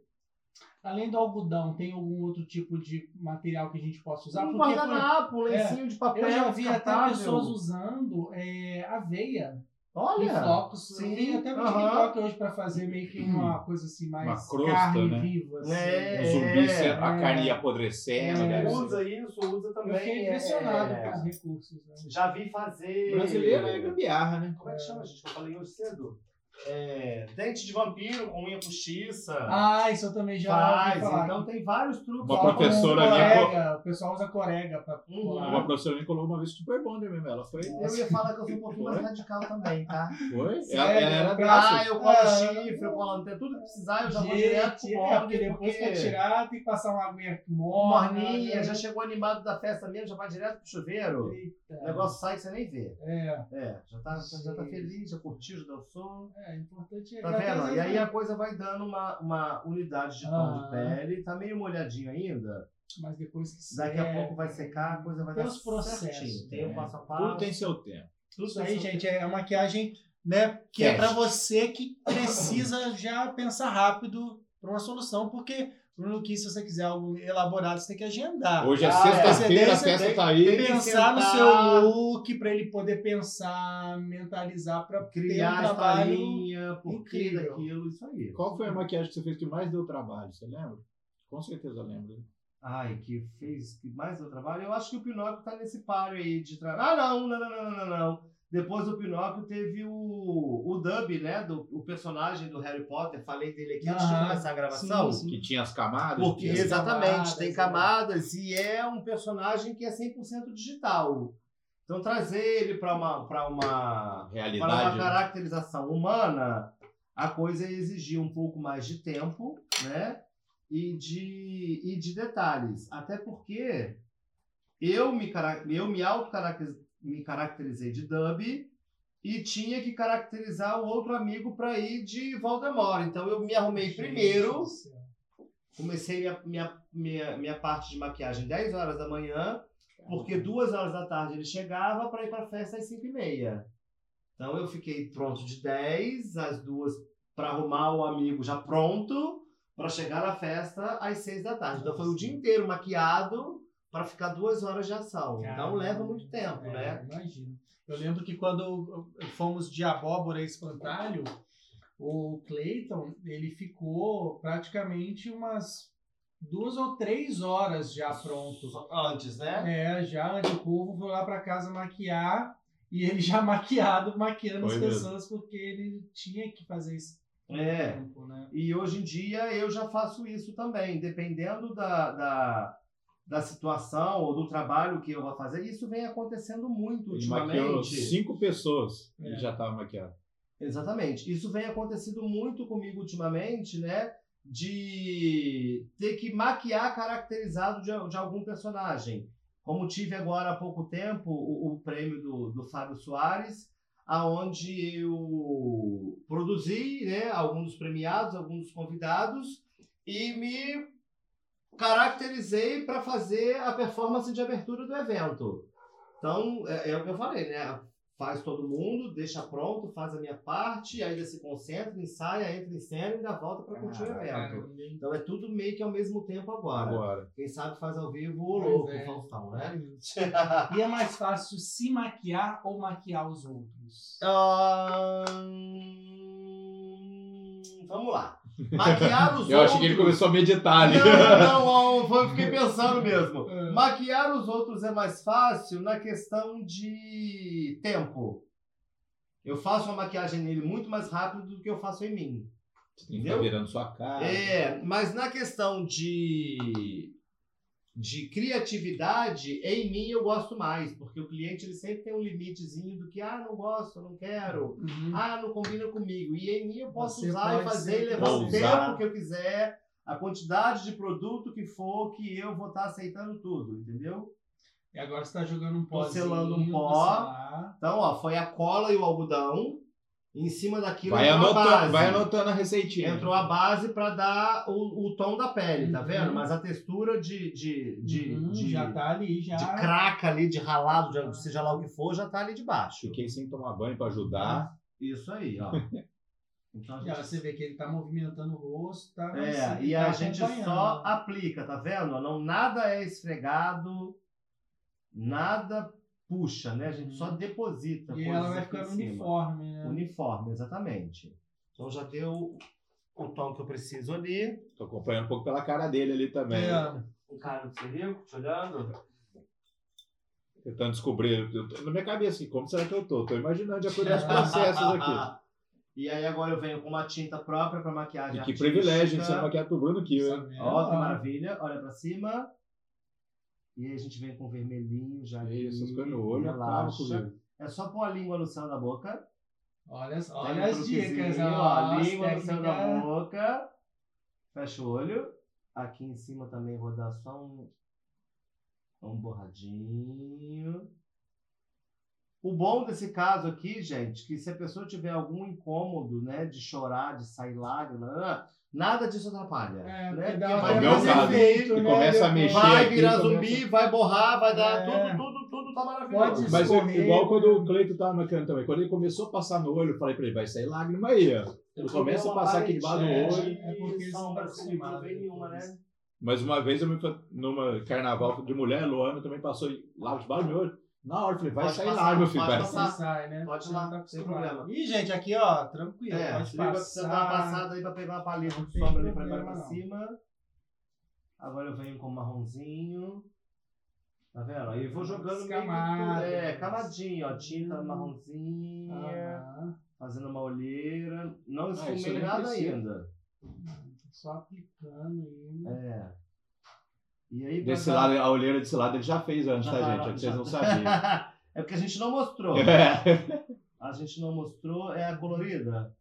Além do algodão, tem algum outro tipo de material que a gente possa usar? Um guardanapo, um lencinho de papel. Eu já vi até pessoas usando é, aveia em Olha! flocos. sim, até no. TikTok hoje pra fazer meio que uma coisa assim, mais Uma crosta, carne né? viva. Assim. É, O zumbi, se- a é. carne ia apodrecendo. É. Usa isso, usa também. Eu fiquei impressionado é, com os recursos. Né? Já vi fazer. Brasileiro é gambiarra, né? Como é que chama, gente? Eu falei hoje cedo? É, dente de vampiro com unha postiça. Ah, isso eu também já Faz. Então tem vários truques. Uma professora um ali, corega, O pessoal usa corega pra Uhum. Uma professora me colou uma vez super bonder mesmo. Ela foi. Eu ia falar que eu sou um pouquinho mais radical também, tá? Foi? Ela, ela era Ah, dessas. eu colo Ah. chifre, eu colo tem tudo que precisar, eu já vou direto pro é, porque bonde, depois porque tirar tem que passar uma aguinha morna. morninha, né? já chegou animado da festa mesmo, já vai direto pro chuveiro. Eita. O negócio sai que você nem vê. É, É, já tá, já tá feliz, já curtiu, já dançou. é importante. Tá já vendo? E aí a coisa vai dando uma, uma unidade de tom Ah. de pele. Tá meio molhadinho ainda. Mas depois que Daqui a seca, pouco vai secar, a coisa vai Tem dar os processos, certinho. Tem o né? passo a passo. Tudo tem seu tempo. Tudo Isso aí, gente, é uma maquiagem, né? Que é Teste. pra você que precisa já pensar rápido pra uma solução, porque Bruno que se você quiser algo elaborado, você tem que agendar. Hoje é Ah, sexta-feira, a antecedência festa tem- tá aí. tem que pensar no seu look pra ele poder pensar, mentalizar ter um Criar a trabalho. historinha, por que incrível. daquilo, isso aí. Qual foi a maquiagem que você fez que mais deu trabalho? Você lembra? Com certeza lembra. Ai, que fez que mais deu trabalho? Eu acho que o Pinóquio tá nesse páreo aí de trabalho. Ah, não, não, não, não, não, não, não. Depois do Pinóquio teve o, o dub, né? Do, o personagem do Harry Potter. Falei dele aqui antes de começar a gravação. sim, sim. Que tinha as camadas. Porque, As exatamente, camadas, tem né? camadas e é um personagem que é 100% digital. Então, trazer ele para uma, pra uma, para uma realidade. né? caracterização humana, a coisa exigia um pouco mais de tempo, né? E de, e de detalhes. Até porque eu me, eu me auto-caracterizei me caracterizei de dub e tinha que caracterizar o outro amigo para ir de Voldemort. Então eu me arrumei Gente primeiro, comecei minha, minha, minha, minha parte de maquiagem 10 horas da manhã, porque duas horas da tarde ele chegava para ir para a festa às 5 e meia. Então eu fiquei pronto de 10 às duas para arrumar o amigo já pronto para chegar na festa às 6 da tarde. Então foi o dia inteiro maquiado, para ficar duas horas de ação. então Caramba. leva muito tempo, É, né? Imagino. Eu lembro que quando fomos de abóbora e espantalho, o Clayton, ele ficou praticamente umas duas ou três horas já pronto. Antes, né? É, já antes o povo foi lá pra casa maquiar e ele já maquiado, maquiando Foi as mesmo. pessoas porque ele tinha que fazer isso. no É. tempo, né? E hoje em dia eu já faço isso também, dependendo da, da, da situação ou do trabalho que eu vou fazer. Isso vem acontecendo muito Ele maquiou ultimamente. cinco pessoas É. e já tava maquiado. Exatamente. Isso vem acontecendo muito comigo ultimamente, né? De ter que maquiar caracterizado de, de algum personagem. Como tive agora há pouco tempo o, o prêmio do, do Fábio Soares, aonde eu produzi né, alguns dos premiados, alguns dos convidados, e me caracterizei para fazer a performance de abertura do evento. Então, é, é o que eu falei, né? Faz todo mundo, deixa pronto, faz a minha parte, ainda se concentra, ensaia, entra em cena e ainda volta para curtir o evento. Caramba. Então é tudo meio que ao mesmo tempo agora. Agora. Quem sabe faz ao vivo o louco, é. o Faustão, né? E é mais fácil se maquiar ou maquiar os outros? Vamos lá. Maquiar os Eu outros. achei que ele começou a meditar ali. Não, não, foi- fiquei pensando mesmo. É. Maquiar os outros é mais fácil na questão de tempo. Eu faço uma maquiagem nele muito mais rápido do que eu faço em mim. Você tem que ficar virando sua cara. É, mas na questão de de criatividade, em mim eu gosto mais, porque o cliente ele sempre tem um limitezinho do que ah, não gosto, não quero. Uhum. Ah, não combina comigo. E em mim eu posso Você usar e fazer e levar o tempo que eu quiser, a quantidade de produto que for que eu vou estar aceitando tudo, entendeu? E agora você tá jogando um pozinho. selando um pó. Então, ó, foi a cola e o algodão. Em cima daquilo Vai entrou a anotando, base. vai anotando a receitinha. Entrou a base para dar o, o tom da pele, tá Uhum. vendo? Mas a textura de, de, de, Uhum, de, já tá ali, já. de craca ali, de ralado, de, seja lá o que for, já tá ali de baixo. Fiquei sem tomar banho pra ajudar. Isso aí, ó. Então, gente você vê que ele tá movimentando o rosto, tá? É, e tá a gente só aplica, tá vendo? Não, nada é esfregado, nada puxa, né? A gente só deposita. E ela vai ficando uniforme, né? Uniforme, exatamente. Então já deu o tom que eu preciso ali. Tô acompanhando um pouco pela cara dele ali também. É. Um cara do rico, te olhando. Tentando descobrir. eu tô- na minha cabeça, assim, como será que eu tô? Tô imaginando de acordo com os processos aqui. E aí agora eu venho com uma tinta própria para maquiagem E que artística. privilégio de ser maquiado por Bruno Kiel, hein? Sabe? Ó, que maravilha. Olha pra cima. E aí a gente vem com vermelhinho já. Isso, coisas no olho relaxa. É só pôr a língua no céu da boca. Olha, olha as dicas, ó. as Língua no céu da boca. Fecha o olho. Aqui em cima também vou dar só um, um borradinho. O bom desse caso aqui, gente, que se a pessoa tiver algum incômodo, né, de chorar, de sair lágrima, nada disso atrapalha. É, né? dá vai É meu caso. efeito, E né, começa a mexer vai aqui, virar começa- zumbi, vai borrar, vai dar É. tudo, tudo, tudo tá maravilhoso. Mas escorrer, igual quando né? o Cleito tava maquiando também. Quando ele começou a passar no olho, eu falei pra ele, vai sair lágrima aí, ó. Ele começa a passar aqui debaixo do paletinha, olho. É porque eles não acostumados vem nenhuma, né? Mas uma vez eu me numa carnaval de mulher, Luana também passou lá debaixo do meu olho. Na hora eu falei, vai Pode sair passar, lágrima, filho. pode Vai. passar. Você sai, né? Pode ir Você lá, tá sem problema. Ih, gente, aqui, ó, tranquilo. É, pode liga, precisa dar uma passar. passada aí pra pegar uma paleta tem sombra ali pra baixo pra cima. Agora eu venho com marronzinho. Tá vendo? Aí eu vou jogando meio que. É, camadinho, ó. Tinta Hum. marronzinha. Aham. Fazendo uma olheira. Não Ah, esfumei nem nada precisa. ainda. Só aplicando aí. É. E aí, Desse lado, a olheira desse lado ele já fez antes, tá, tá- gente? É que vocês não sabiam. é porque a gente não mostrou. É. A gente não mostrou, é a colorida.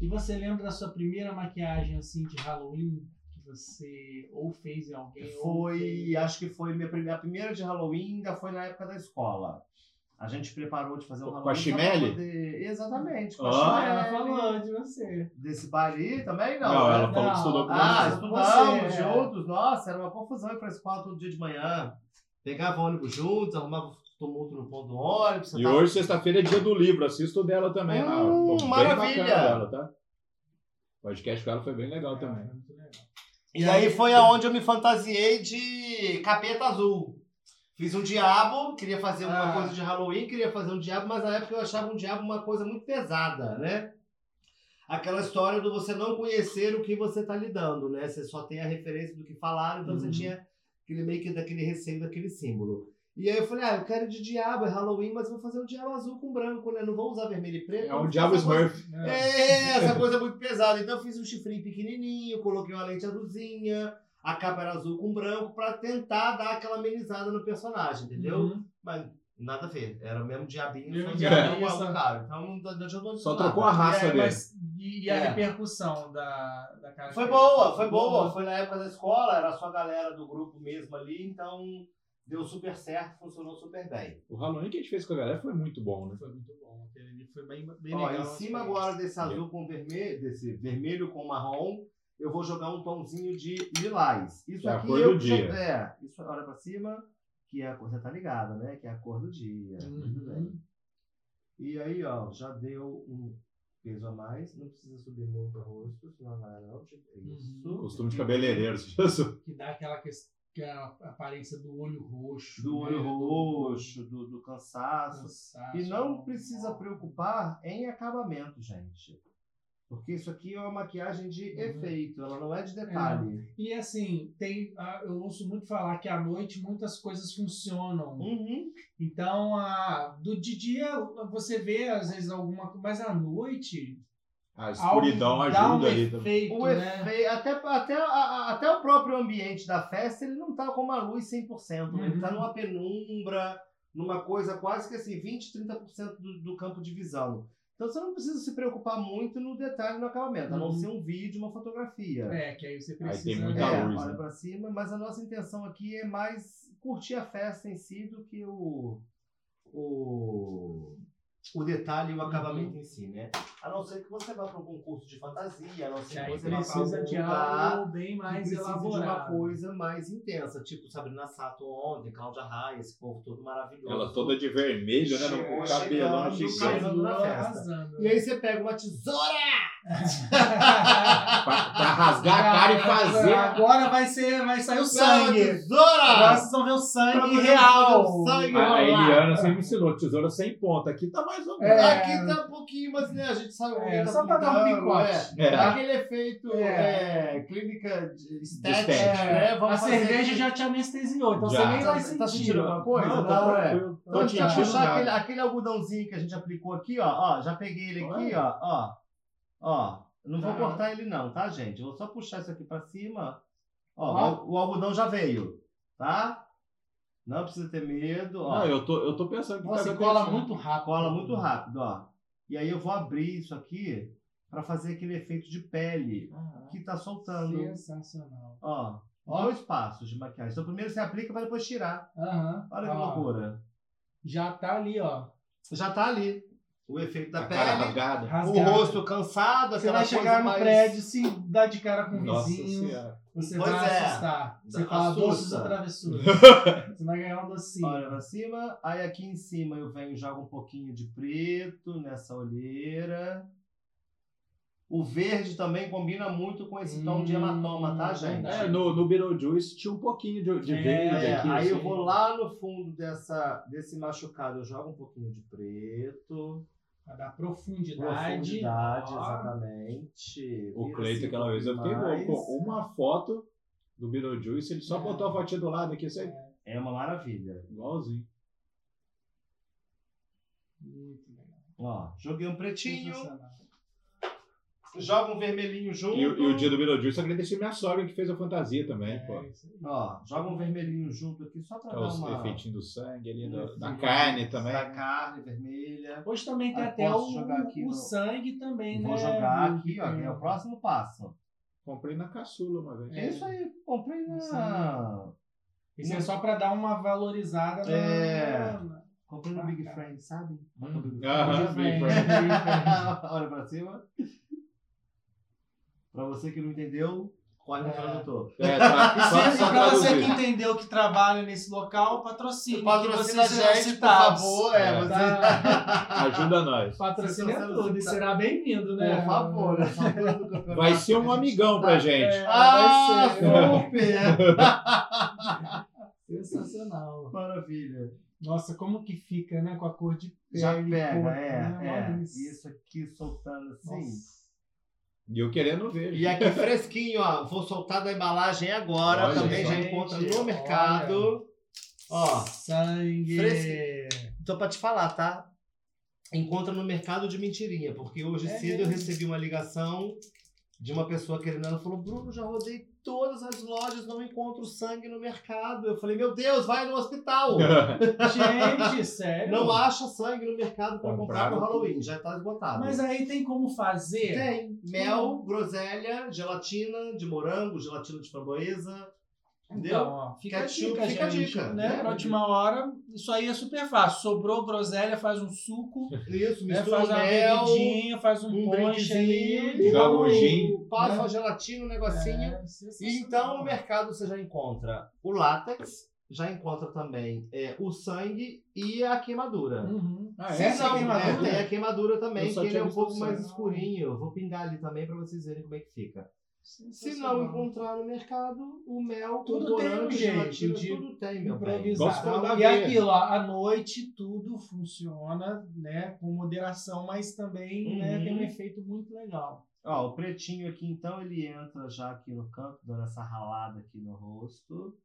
E você lembra da sua primeira maquiagem assim de Halloween? Que você ou fez em alguém ou Foi, fez... acho que foi minha primeira, a primeira de Halloween, ainda foi na época da escola. A gente preparou de fazer um Com a Halloween. só pra Chimele? poder- Exatamente, com a. Ah, ela Chimele. falou de você. Desse baile aí também não. Não, né? ela falou Não. que estudou com Ah, você. estudamos Você, é. juntos. Nossa, era uma confusão ir pra escola todo dia de manhã. Pegava ônibus juntos, arrumava tumulto no ponto do ônibus. E tava- hoje, sexta-feira, é dia do livro. Assisto dela também. Hum, maravilha! dela, tá? O podcast com ela foi bem legal também. É, muito legal. E aí foi aonde eu me fantasiei de capeta azul. Fiz um diabo, queria fazer uma Ah. coisa de Halloween, queria fazer um diabo, mas na época eu achava um diabo uma coisa muito pesada, né? Aquela história do você não conhecer o que você tá lidando, né? Você só tem a referência do que falaram, então você Uhum. tinha aquele meio que daquele receio daquele símbolo. E aí eu falei, ah, eu quero de diabo, é Halloween, mas vou fazer um diabo azul com branco, né? Não vou usar vermelho e preto. É um diabo essa coisa- Smurf. é, essa coisa muito pesada. Então eu fiz um chifrinho pequenininho, coloquei uma lente azulzinha, a capa era azul com branco pra tentar dar aquela amenizada no personagem, entendeu? Uhum. Mas nada a ver, era o mesmo diabinho, Mesmo só que diabinho, cara. Então não adiantou Só nada. trocou a raça É, dele. mas, e, e a É. repercussão da, da cara Foi boa, foi boa. Foi na época da escola, era só a galera do grupo mesmo ali, então deu super certo, funcionou super bem. O Halloween que a gente fez com a galera foi muito bom, né? Foi muito bom. Aquele ali foi bem, bem Ó, legal. em cima agora desse azul com vermelho, desse vermelho com marrom, eu vou jogar um tomzinho de lilás. Isso é a aqui cor eu do dia. É, isso olha pra cima, que é a cor, você tá ligado, né? Que é a cor do dia. Muito bem. Uhum. E aí, ó, já deu um peso a mais, não precisa subir muito o rosto, senão vai não. tipo, Isso. Uhum. Costume de cabeleireiro. Jesus. Que dá aquela ques- que é a aparência do olho roxo. Do olho né? roxo, do, do cansaço. cansaço. E não precisa preocupar em acabamento, gente. Porque isso aqui é uma maquiagem de Uhum. efeito, ela não é de detalhe. E assim, tem, ah, eu ouço muito falar que à noite muitas coisas funcionam. Uhum. Então, a, do de dia você vê às vezes alguma coisa, mas à noite A escuridão dá um ajuda ali também. efeito, O né? efe... até, até, a- até o próprio ambiente da festa, ele não tá com uma luz 100%. né? Ele tá Uhum. numa penumbra, numa coisa quase que assim, 20, 30% do, do campo de visão. Então você não precisa se preocupar muito no detalhe no acabamento, a não Uhum. ser um vídeo, uma fotografia. É, que aí você tem precisa. muita É, luz, olha né? pra cima, mas a nossa intenção aqui é mais curtir a festa em si do que o, o, o detalhe e o Uhum. acabamento em si, né? A não ser que você vá para algum curso de fantasia, a não Que ser que aí você vá para de algo bem que mais precisa de uma elaborado. coisa mais intensa, tipo Sabrina Sato ontem, Cláudia Raia, esse povo todo maravilhoso. Ela toda de vermelho, né? Chegou No cabelão chegando, gigante. chegando na festa. E aí você pega uma tesoura! Pra, pra rasgar a cara e fazer. Agora vai, ser, vai sair o sangue. Agora tesoura! vocês vão ver o sangue real. o sangue. A, a. Eliana sempre me ensinou, tesoura sem ponta. Aqui tá mais ou menos. É. Aqui tá um pouquinho, mas né, a gente sabe É, alguém tá só pra dar um picote. É. É. Aquele efeito É. é, clínica de estética, né? a cerveja aqui. já te anestesiou, então Já. você nem vai Tá- sentir. tá sentindo alguma coisa? Não, Não, tá é. Então, Tô a gente vai sentindo puxar nada. aquele, aquele algodãozinho que a gente aplicou aqui, ó. Ó, já peguei ele aqui, ó. Ó. Ó. Não vou Tá. cortar ele não, tá, gente? Eu vou só puxar isso aqui pra cima. Ó, Ó. o, o algodão já veio, tá? Não precisa ter medo, ó. Não, eu tô, eu tô pensando que Você tá cola muito rápido. Cola muito rápido, ó. E aí eu vou abrir isso aqui pra fazer aquele efeito de pele Ah, que tá soltando. Sensacional. Ó, Ó. dois passos de maquiagem. Então primeiro você aplica pra depois tirar. Aham. Olha que Ó, loucura. Já tá ali, ó. Já tá ali. O efeito da A pele. rasgada. O rosto cansado, Você vai chegar no mais... prédio, se dá de cara com o vizinho. senhora. Você Pois vai é. assustar. Você Assusta. fala doces ou travessuras. Você vai ganhar um docinho. Olha pra cima. Aí aqui em cima eu venho e jogo um pouquinho de preto nessa olheira. O verde também combina muito com esse tom de Hum, hematoma, tá, gente? É, no, no Beetlejuice tinha um pouquinho de, de É, verde aqui. aí eu assim. vou lá no fundo dessa, desse machucado, eu jogo um pouquinho de preto. Pra dar profundidade. Profundidade, Ó. exatamente. O Cleiton, assim aquela vez, eu fiquei louco. Uma foto do Beetlejuice, ele só É. botou a fotinha do lado aqui, assim, É uma maravilha. igualzinho. Muito legal. Ó, joguei um pretinho. Joga um vermelhinho junto. E, o- e o dia do Beetlejuice, agradeci minha sogra que fez a fantasia também, pô. É, isso aí. Ó, joga um vermelhinho junto aqui só pra é dar os uma... efeitinhos do sangue ali, do- da carne também. Da carne vermelha. Hoje também tem Aí até o, jogar aqui o no- sangue também, Vou né? jogar Will, aqui, ó, é o próximo passo. Comprei na caçula uma vez. É. Isso aí, comprei na... Sangue. Isso é só pra dar uma valorizada na- É. na- Comprei no Ah, Big. Friend, sabe? Hum. Big Aham, Big Friend. Friend. Olha pra cima. Pra você que não entendeu, Corre no É. tradutor. É, tra- E só pra você que entendeu que trabalha nesse local, patrocine. Patrocina a gente, por favor. É, É. você... Tá. Ajuda nós. É estão tudo e será bem-vindo, né? Por favor. campeonato Vai ser um amigão tá. pra gente. É, Ah, vai ser. super! Sensacional. Maravilha. Nossa, como que fica, né? Com a cor de pele. Já pega, corpo, é, né? é. Olha Isso aqui soltando assim. Nossa. E eu querendo ver. E aqui fresquinho, ó. Vou soltar da embalagem agora. Olha Também já encontra no mercado. Ó, Sangue. Fresque- tô pra te falar, tá? Encontra no mercado de mentirinha, porque hoje É cedo eu mesmo? recebi uma ligação de uma pessoa querendo, ela falou, Bruno, já rodei todas as lojas, não encontro sangue no mercado. Eu falei, meu Deus, vai no hospital. Gente, sério? Não acha sangue no mercado pra comprar pro Halloween, já tá esgotado. Mas aí tem como fazer? Tem mel, groselha, gelatina de morango, gelatina de framboesa. Entendeu? Então, ó, fica Ketchup, a dica, fica a gente, dica, né? né? Pra última hora, isso aí é super fácil. Sobrou groselha, faz um suco, Isso, né? mistura faz o uma mel, bebidinha, faz um, um ponche ali. Joga um gin. Passa né? a gelatina, um negocinho. É, E então no mercado você já encontra o látex, já encontra também é, o sangue e a queimadura. Uhum. Ah, Sim, é? essa Não, queimadura? é, tem a queimadura também, que ele é um pouco o mais sangue. escurinho. Vou pingar ali também para vocês verem como é que fica. Se não encontrar no mercado, o mel, Tudo o tem um jeito gelatina, de tudo tem, meu bem. improvisar. E aquilo, ó, à noite tudo funciona, né, com moderação, mas também, né, Uhum. tem um efeito muito legal. Ó, o pretinho aqui, então, ele entra já aqui no canto, dando essa ralada aqui no rosto.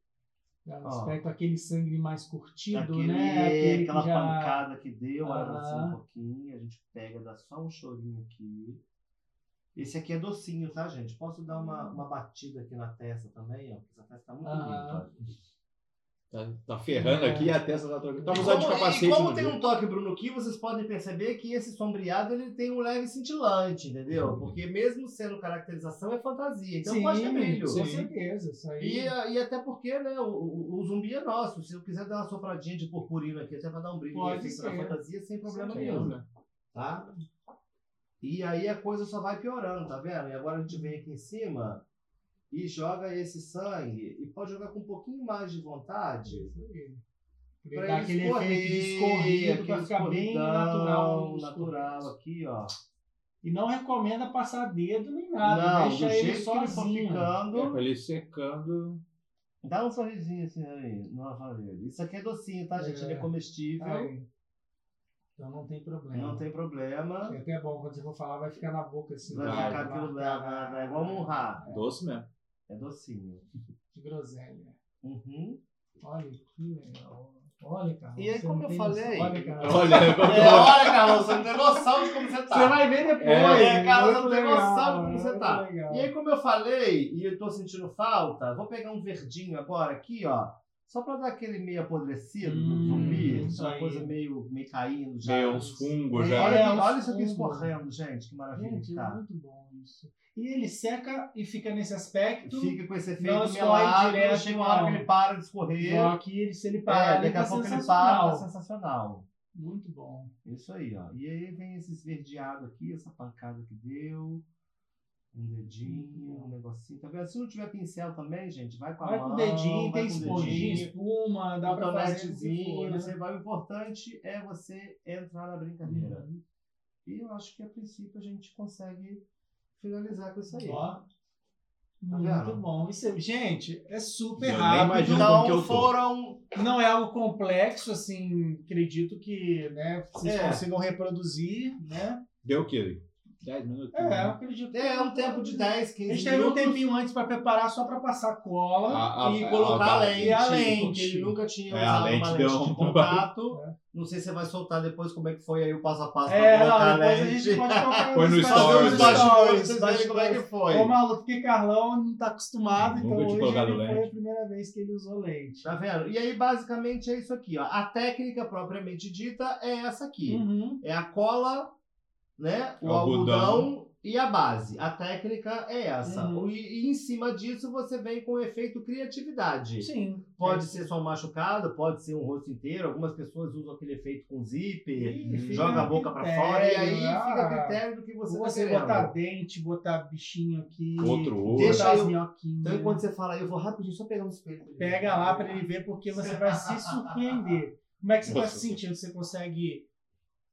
Um Ó. aspecto aquele sangue mais curtido, Aquele, né? Aquele aquela que já... pancada que deu, olha Aham. assim um pouquinho. A gente pega, dá só um chorinho aqui. Esse aqui é docinho, tá, gente? Posso dar uma, uma batida aqui na testa também, ó? Porque essa testa tá muito Aham. limpa. Tá, tá ferrando É. aqui e a testa tá trocando. Tá E usando de como, capacete. e como tem dia. um toque Bruno aqui, vocês podem perceber que esse sombreado ele tem um leve cintilante, entendeu? Porque mesmo sendo caracterização, é fantasia. Então Sim, pode ter brilho. Com Sim. certeza, isso aí. E, e até porque, né, o, o, o zumbi é nosso. Se eu quiser dar uma sopradinha de purpurina aqui, até pra dar um brilho Pode na fantasia, sem problema Sem nenhum. dúvida. Tá? E aí a coisa só vai piorando, tá vendo? E agora a gente vem aqui em cima e joga esse sangue. E pode jogar com um pouquinho mais de vontade. Isso aí. Pra Dar ele aquele escorrer, efeito de escorrido pra ficar bem natural. natural aqui, ó. E não recomenda passar dedo nem nada. Não, deixa ele sozinho. É, ficando. pra ele secando. Dá um sorrisinho assim aí, no aparelho. Isso aqui é docinho, tá, gente? É. Ele é comestível. Aí. Então não tem problema. Não tem problema. É até bom, quando você for falar, vai ficar na boca assim. Vai Vai, ficar aquilo, vai, vai, vai, igual um rá. Doce mesmo. É docinho. De groselha. Uhum. Olha que legal. Olha, cara. E aí, como eu falei- Olha, cara. Olha, É, olha, Carlos, você não tem noção de como você tá. Você vai ver depois. É, cara, você não tem noção de como você tá. legal. E aí, como eu falei, e eu tô sentindo falta, vou pegar um verdinho agora aqui, ó. Só pra dar aquele meio apodrecido do Hum, zumbi. isso Aquela aí. coisa meio, meio caindo já. Meio uns fungos É, já. Olha, uns olha isso aqui escorrendo, gente. Que maravilha Gente, que é tá. muito bom isso. E ele seca e fica nesse aspecto. Fica com esse não efeito escorre melado, direto, chega uma hora não. que ele para de escorrer. Igual aqui, se ele É, parar, ali, daqui a tá pouco ele para, tá sensacional. Muito bom. Isso aí, ó. E aí vem esse esverdeado aqui, essa pancada que deu. Um dedinho, um negocinho. Tá vendo? Se não tiver pincel também, gente, vai com a Vai mão. com o dedinho, vai tem esponjinha, espuma, dá pra fazer né? você vai. O importante é você entrar na brincadeira. Uhum. E eu acho que a princípio a gente consegue finalizar com isso aí. Ó. vendo? Muito bom. Isso, é- gente, é super Eu rápido. eu Então foram. Não é algo complexo, assim, acredito que né, vocês É. consigam reproduzir, né? Deu o quê? 10 minutos? É, eu acredito. que- É um tempo de 10, 15 A gente teve um minutos. tempinho antes para preparar só para passar cola A- a- e a- colocar a- a lente. A Porque lente. ele nunca tinha É, a usado lente uma lente de contato. É. Não sei se você vai soltar depois como é que foi aí o passo a passo É, pra colocar não, a a lente. gente pode colocar Põe no stories, né? bastidores, vocês como é que foi. Ô, maluco, porque Carlão não tá acostumado, Nunca então hoje foi a primeira vez que ele usou lente. Tá vendo? E aí, basicamente, é isso aqui, ó. A técnica propriamente dita é essa aqui. Uhum. É a cola, né? O Algodão. algodão E a base, a técnica é essa. Uhum. E, e em cima disso você vem com o efeito criatividade. Sim. Pode ser só um machucado, pode ser um rosto inteiro. Algumas pessoas usam aquele efeito com zíper, Ih, joga a boca pra fora e aí critério, fica a ah. critério do que você, Você tá botar dente, botar bichinho aqui. Outro olho. Deixa as minhoquinhas. Então enquanto você fala, eu vou rapidinho só pegar um espelho. Pega lá pra ele ver, porque você vai se surpreender. Como é que você tá Nossa. se sentindo? Você consegue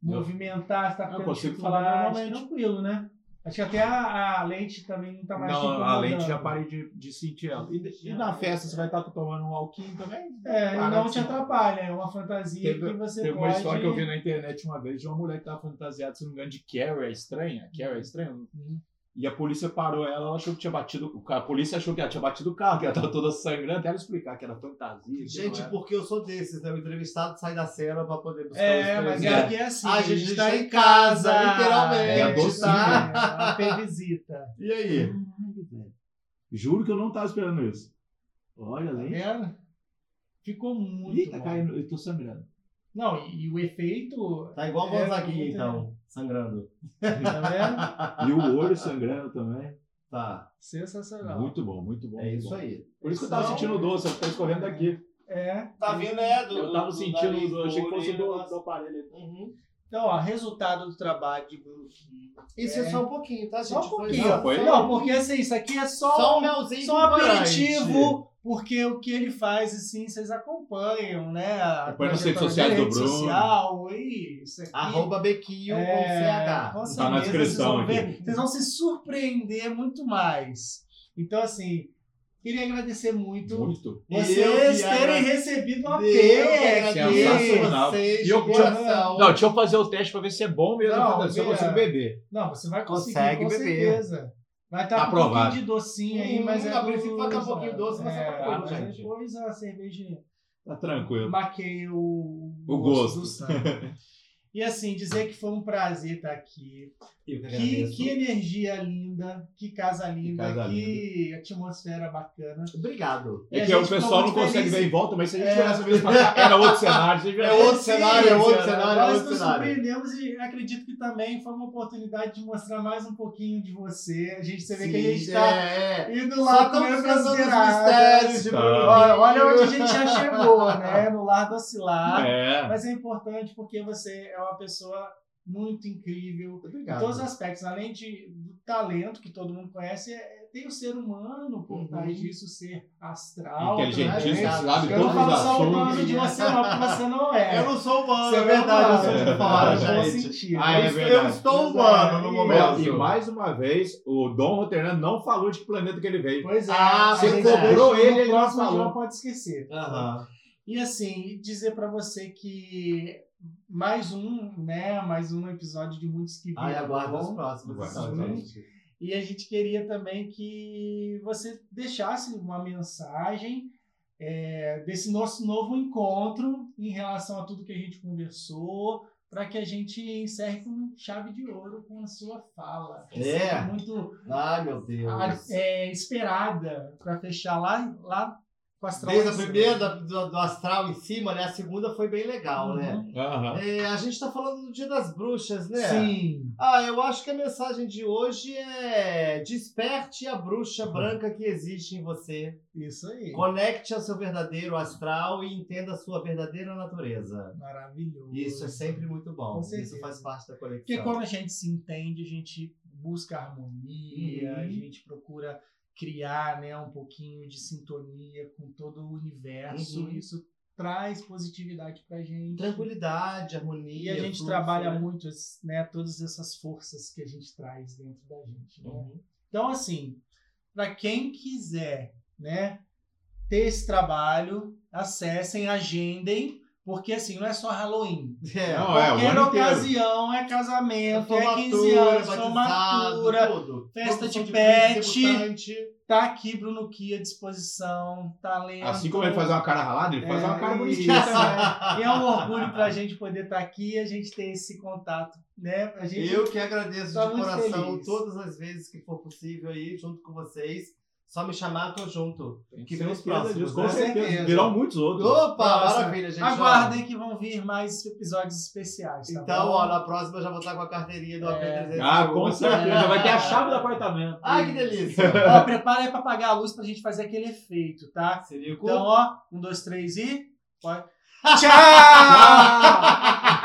movimentar? Você tá Eu consigo falar. Tranquilo, né? Acho que até a, a lente também não tá mais Não, a lente já parei de, de sentir ela. E, e na festa você vai estar tomando um alquinho também? É, e não de te atrapalha. É uma fantasia Teve, que você teve pode... uma história que eu vi na internet uma vez de uma mulher que tava fantasiada, se não me engano, de Carrie, a estranha. Carrie, a estranha. Uhum. E a polícia parou ela, ela achou que tinha batido o carro. A polícia achou que ela tinha batido o carro, que ela tava toda sangrando, até ela explicar que era fantasia. Gente, era. porque eu sou desses, né? O entrevistado sai da cena pra poder buscar o É, mas É. aqui é assim. Ah, a gente, gente tá tá em casa, casa, literalmente, É a docinha. tá? Ela tem visita. E aí? Juro que eu não tava esperando isso. Olha, Tá? Ficou muito Ih, tá caindo, eu tô sangrando. Não, e, e o efeito... Tá igual o é Gonzaguinha, então, sangrando. Tá vendo? E o olho sangrando também. Tá, Sensacional. Muito bom, muito bom. é muito isso bom. aí. Por isso que eu tava Então- sentindo o doce, eu tô escorrendo daqui. É. Tá vindo, é? Do, Eu tava do- do sentindo nariz, o doce, achei que fosse do, do aparelho. Uhum. Então, ó, resultado do trabalho de Bruce. Isso é. só um pouquinho, tá, gente? Só um Foi pouquinho. só- foi? Não, porque assim, isso aqui é só, Só um melzinho só um aperitivo, porque o que ele faz, assim, vocês acompanham, né? A Acompanha nas redes sociais do rede Bruno. social, e isso aqui. Arroba Bequinho É, com CH. com Tá certeza, na descrição vocês vão ver- aqui. Vocês vão se surpreender muito mais. Então, assim, queria agradecer muito Muito. vocês Eu terem agra- recebido uma Eu PEC. Sensacional. E eu- coração. Não, deixa eu fazer o teste pra ver se é bom mesmo. Não, se eu consigo beber. Não, você vai conseguir, Consegue com beber. certeza. Vai estar Tá com um pouquinho aprovado. de docinho aí, Hum, mas é a princípio vai um pouquinho doce, mas é, tá mas gente. Depois a cerveja Tá tranquilo. maqueia o, O gosto. do sangue. E assim, dizer que foi um prazer estar aqui. Eu que Que, que energia linda, que casa linda, casa que atmosfera bacana. Obrigado. E É a que o pessoal não muito consegue feliz. ver em volta, mas se a gente É. tivesse visto pra cá, era outro cenário. Se a gente É tivesse- outro cenário, é outro cenário, é Nós outro nos cenário. surpreendemos e acredito que também foi uma oportunidade de mostrar mais um pouquinho de você. A gente, você vê que a gente está é, é. indo Só lá comendo mistérios de Tá. Bruno. Olha, olha onde a gente já chegou, né? No lar do oscilar. É. Mas é importante porque você é uma pessoa muito incrível. Em Obrigado. todos os aspectos, além de, do talento que todo mundo conhece, é, tem o ser humano por Uhum. trás disso, ser astral. Inteligentíssimo, Obrigado. sabe Eu não falo só humano de você, não, porque você não é. Eu não sou humano, Você é verdade, eu sou de fora, gente. sentido. Ah, é Eu-. Eu estou Mas humano é, no e- momento. E mais uma vez, o Dom Roternando não falou de que planeta que ele veio. Pois é. Ah, você cobrou ele, ele não falou. não pode esquecer. Aham. E assim, dizer pra você que mais um, né, mais um episódio de muitos que Ai, virão. aguarda os próximos. Aguarda. gente. E a gente queria também que você deixasse uma mensagem é, desse nosso novo encontro em relação a tudo que a gente conversou, para que a gente encerre com chave de ouro com a sua fala. É. sempre muito Ai, meu Deus. é, esperada para fechar lá, lá com as Desde a primeira da- do, do astral em cima, né? A segunda foi bem legal, né? Aham. É, a gente tá falando do Dia das Bruxas, né? Sim. Ah, eu acho que a mensagem de hoje é desperte a bruxa branca que existe em você. Isso aí. Conecte ao seu verdadeiro astral e entenda a sua verdadeira natureza. Maravilhoso. Isso é sempre muito bom. Isso faz parte da Porque conexão. quando a gente se entende, a gente busca harmonia, Uhum. a gente procura criar né, um pouquinho de sintonia com todo o universo. Uhum. Isso traz positividade pra gente. Tranquilidade, harmonia. E a gente fluxo, trabalha né? muito né, todas essas forças que a gente traz dentro da gente. Né? Uhum. Então, assim, para quem quiser né, ter esse trabalho, acessem, agendem, porque assim, não é só Halloween. É. Não, é, Qualquer inteiro. ocasião, é casamento, é 15 Formatura, anos, formatura, tudo. Festa de pet. tá aqui Bruno Ki à disposição, talento. Assim como ele faz uma cara ralada, ele faz uma cara É, bonitinha isso, é. E é um orgulho pra gente poder estar aqui e a gente ter esse contato, né? A gente Eu que agradeço tá de coração feliz. todas as vezes que for possível aí, junto com vocês. Só me chamar, tô junto. Tem Que vem os próximos, Com né? certeza. Virão muitos outros. Opa, maravilha, gente. Aguardem que vão vir mais episódios especiais. Tá Então, bom? ó, na próxima eu já vou estar com a carteirinha do É. AP300. Ah, com certeza. Vai ter a chave do apartamento. Ai, que delícia. Ó, prepara aí pra apagar a luz pra gente fazer aquele efeito, tá? Seria Então, ó, um, dois, três e. Pode. Tchau!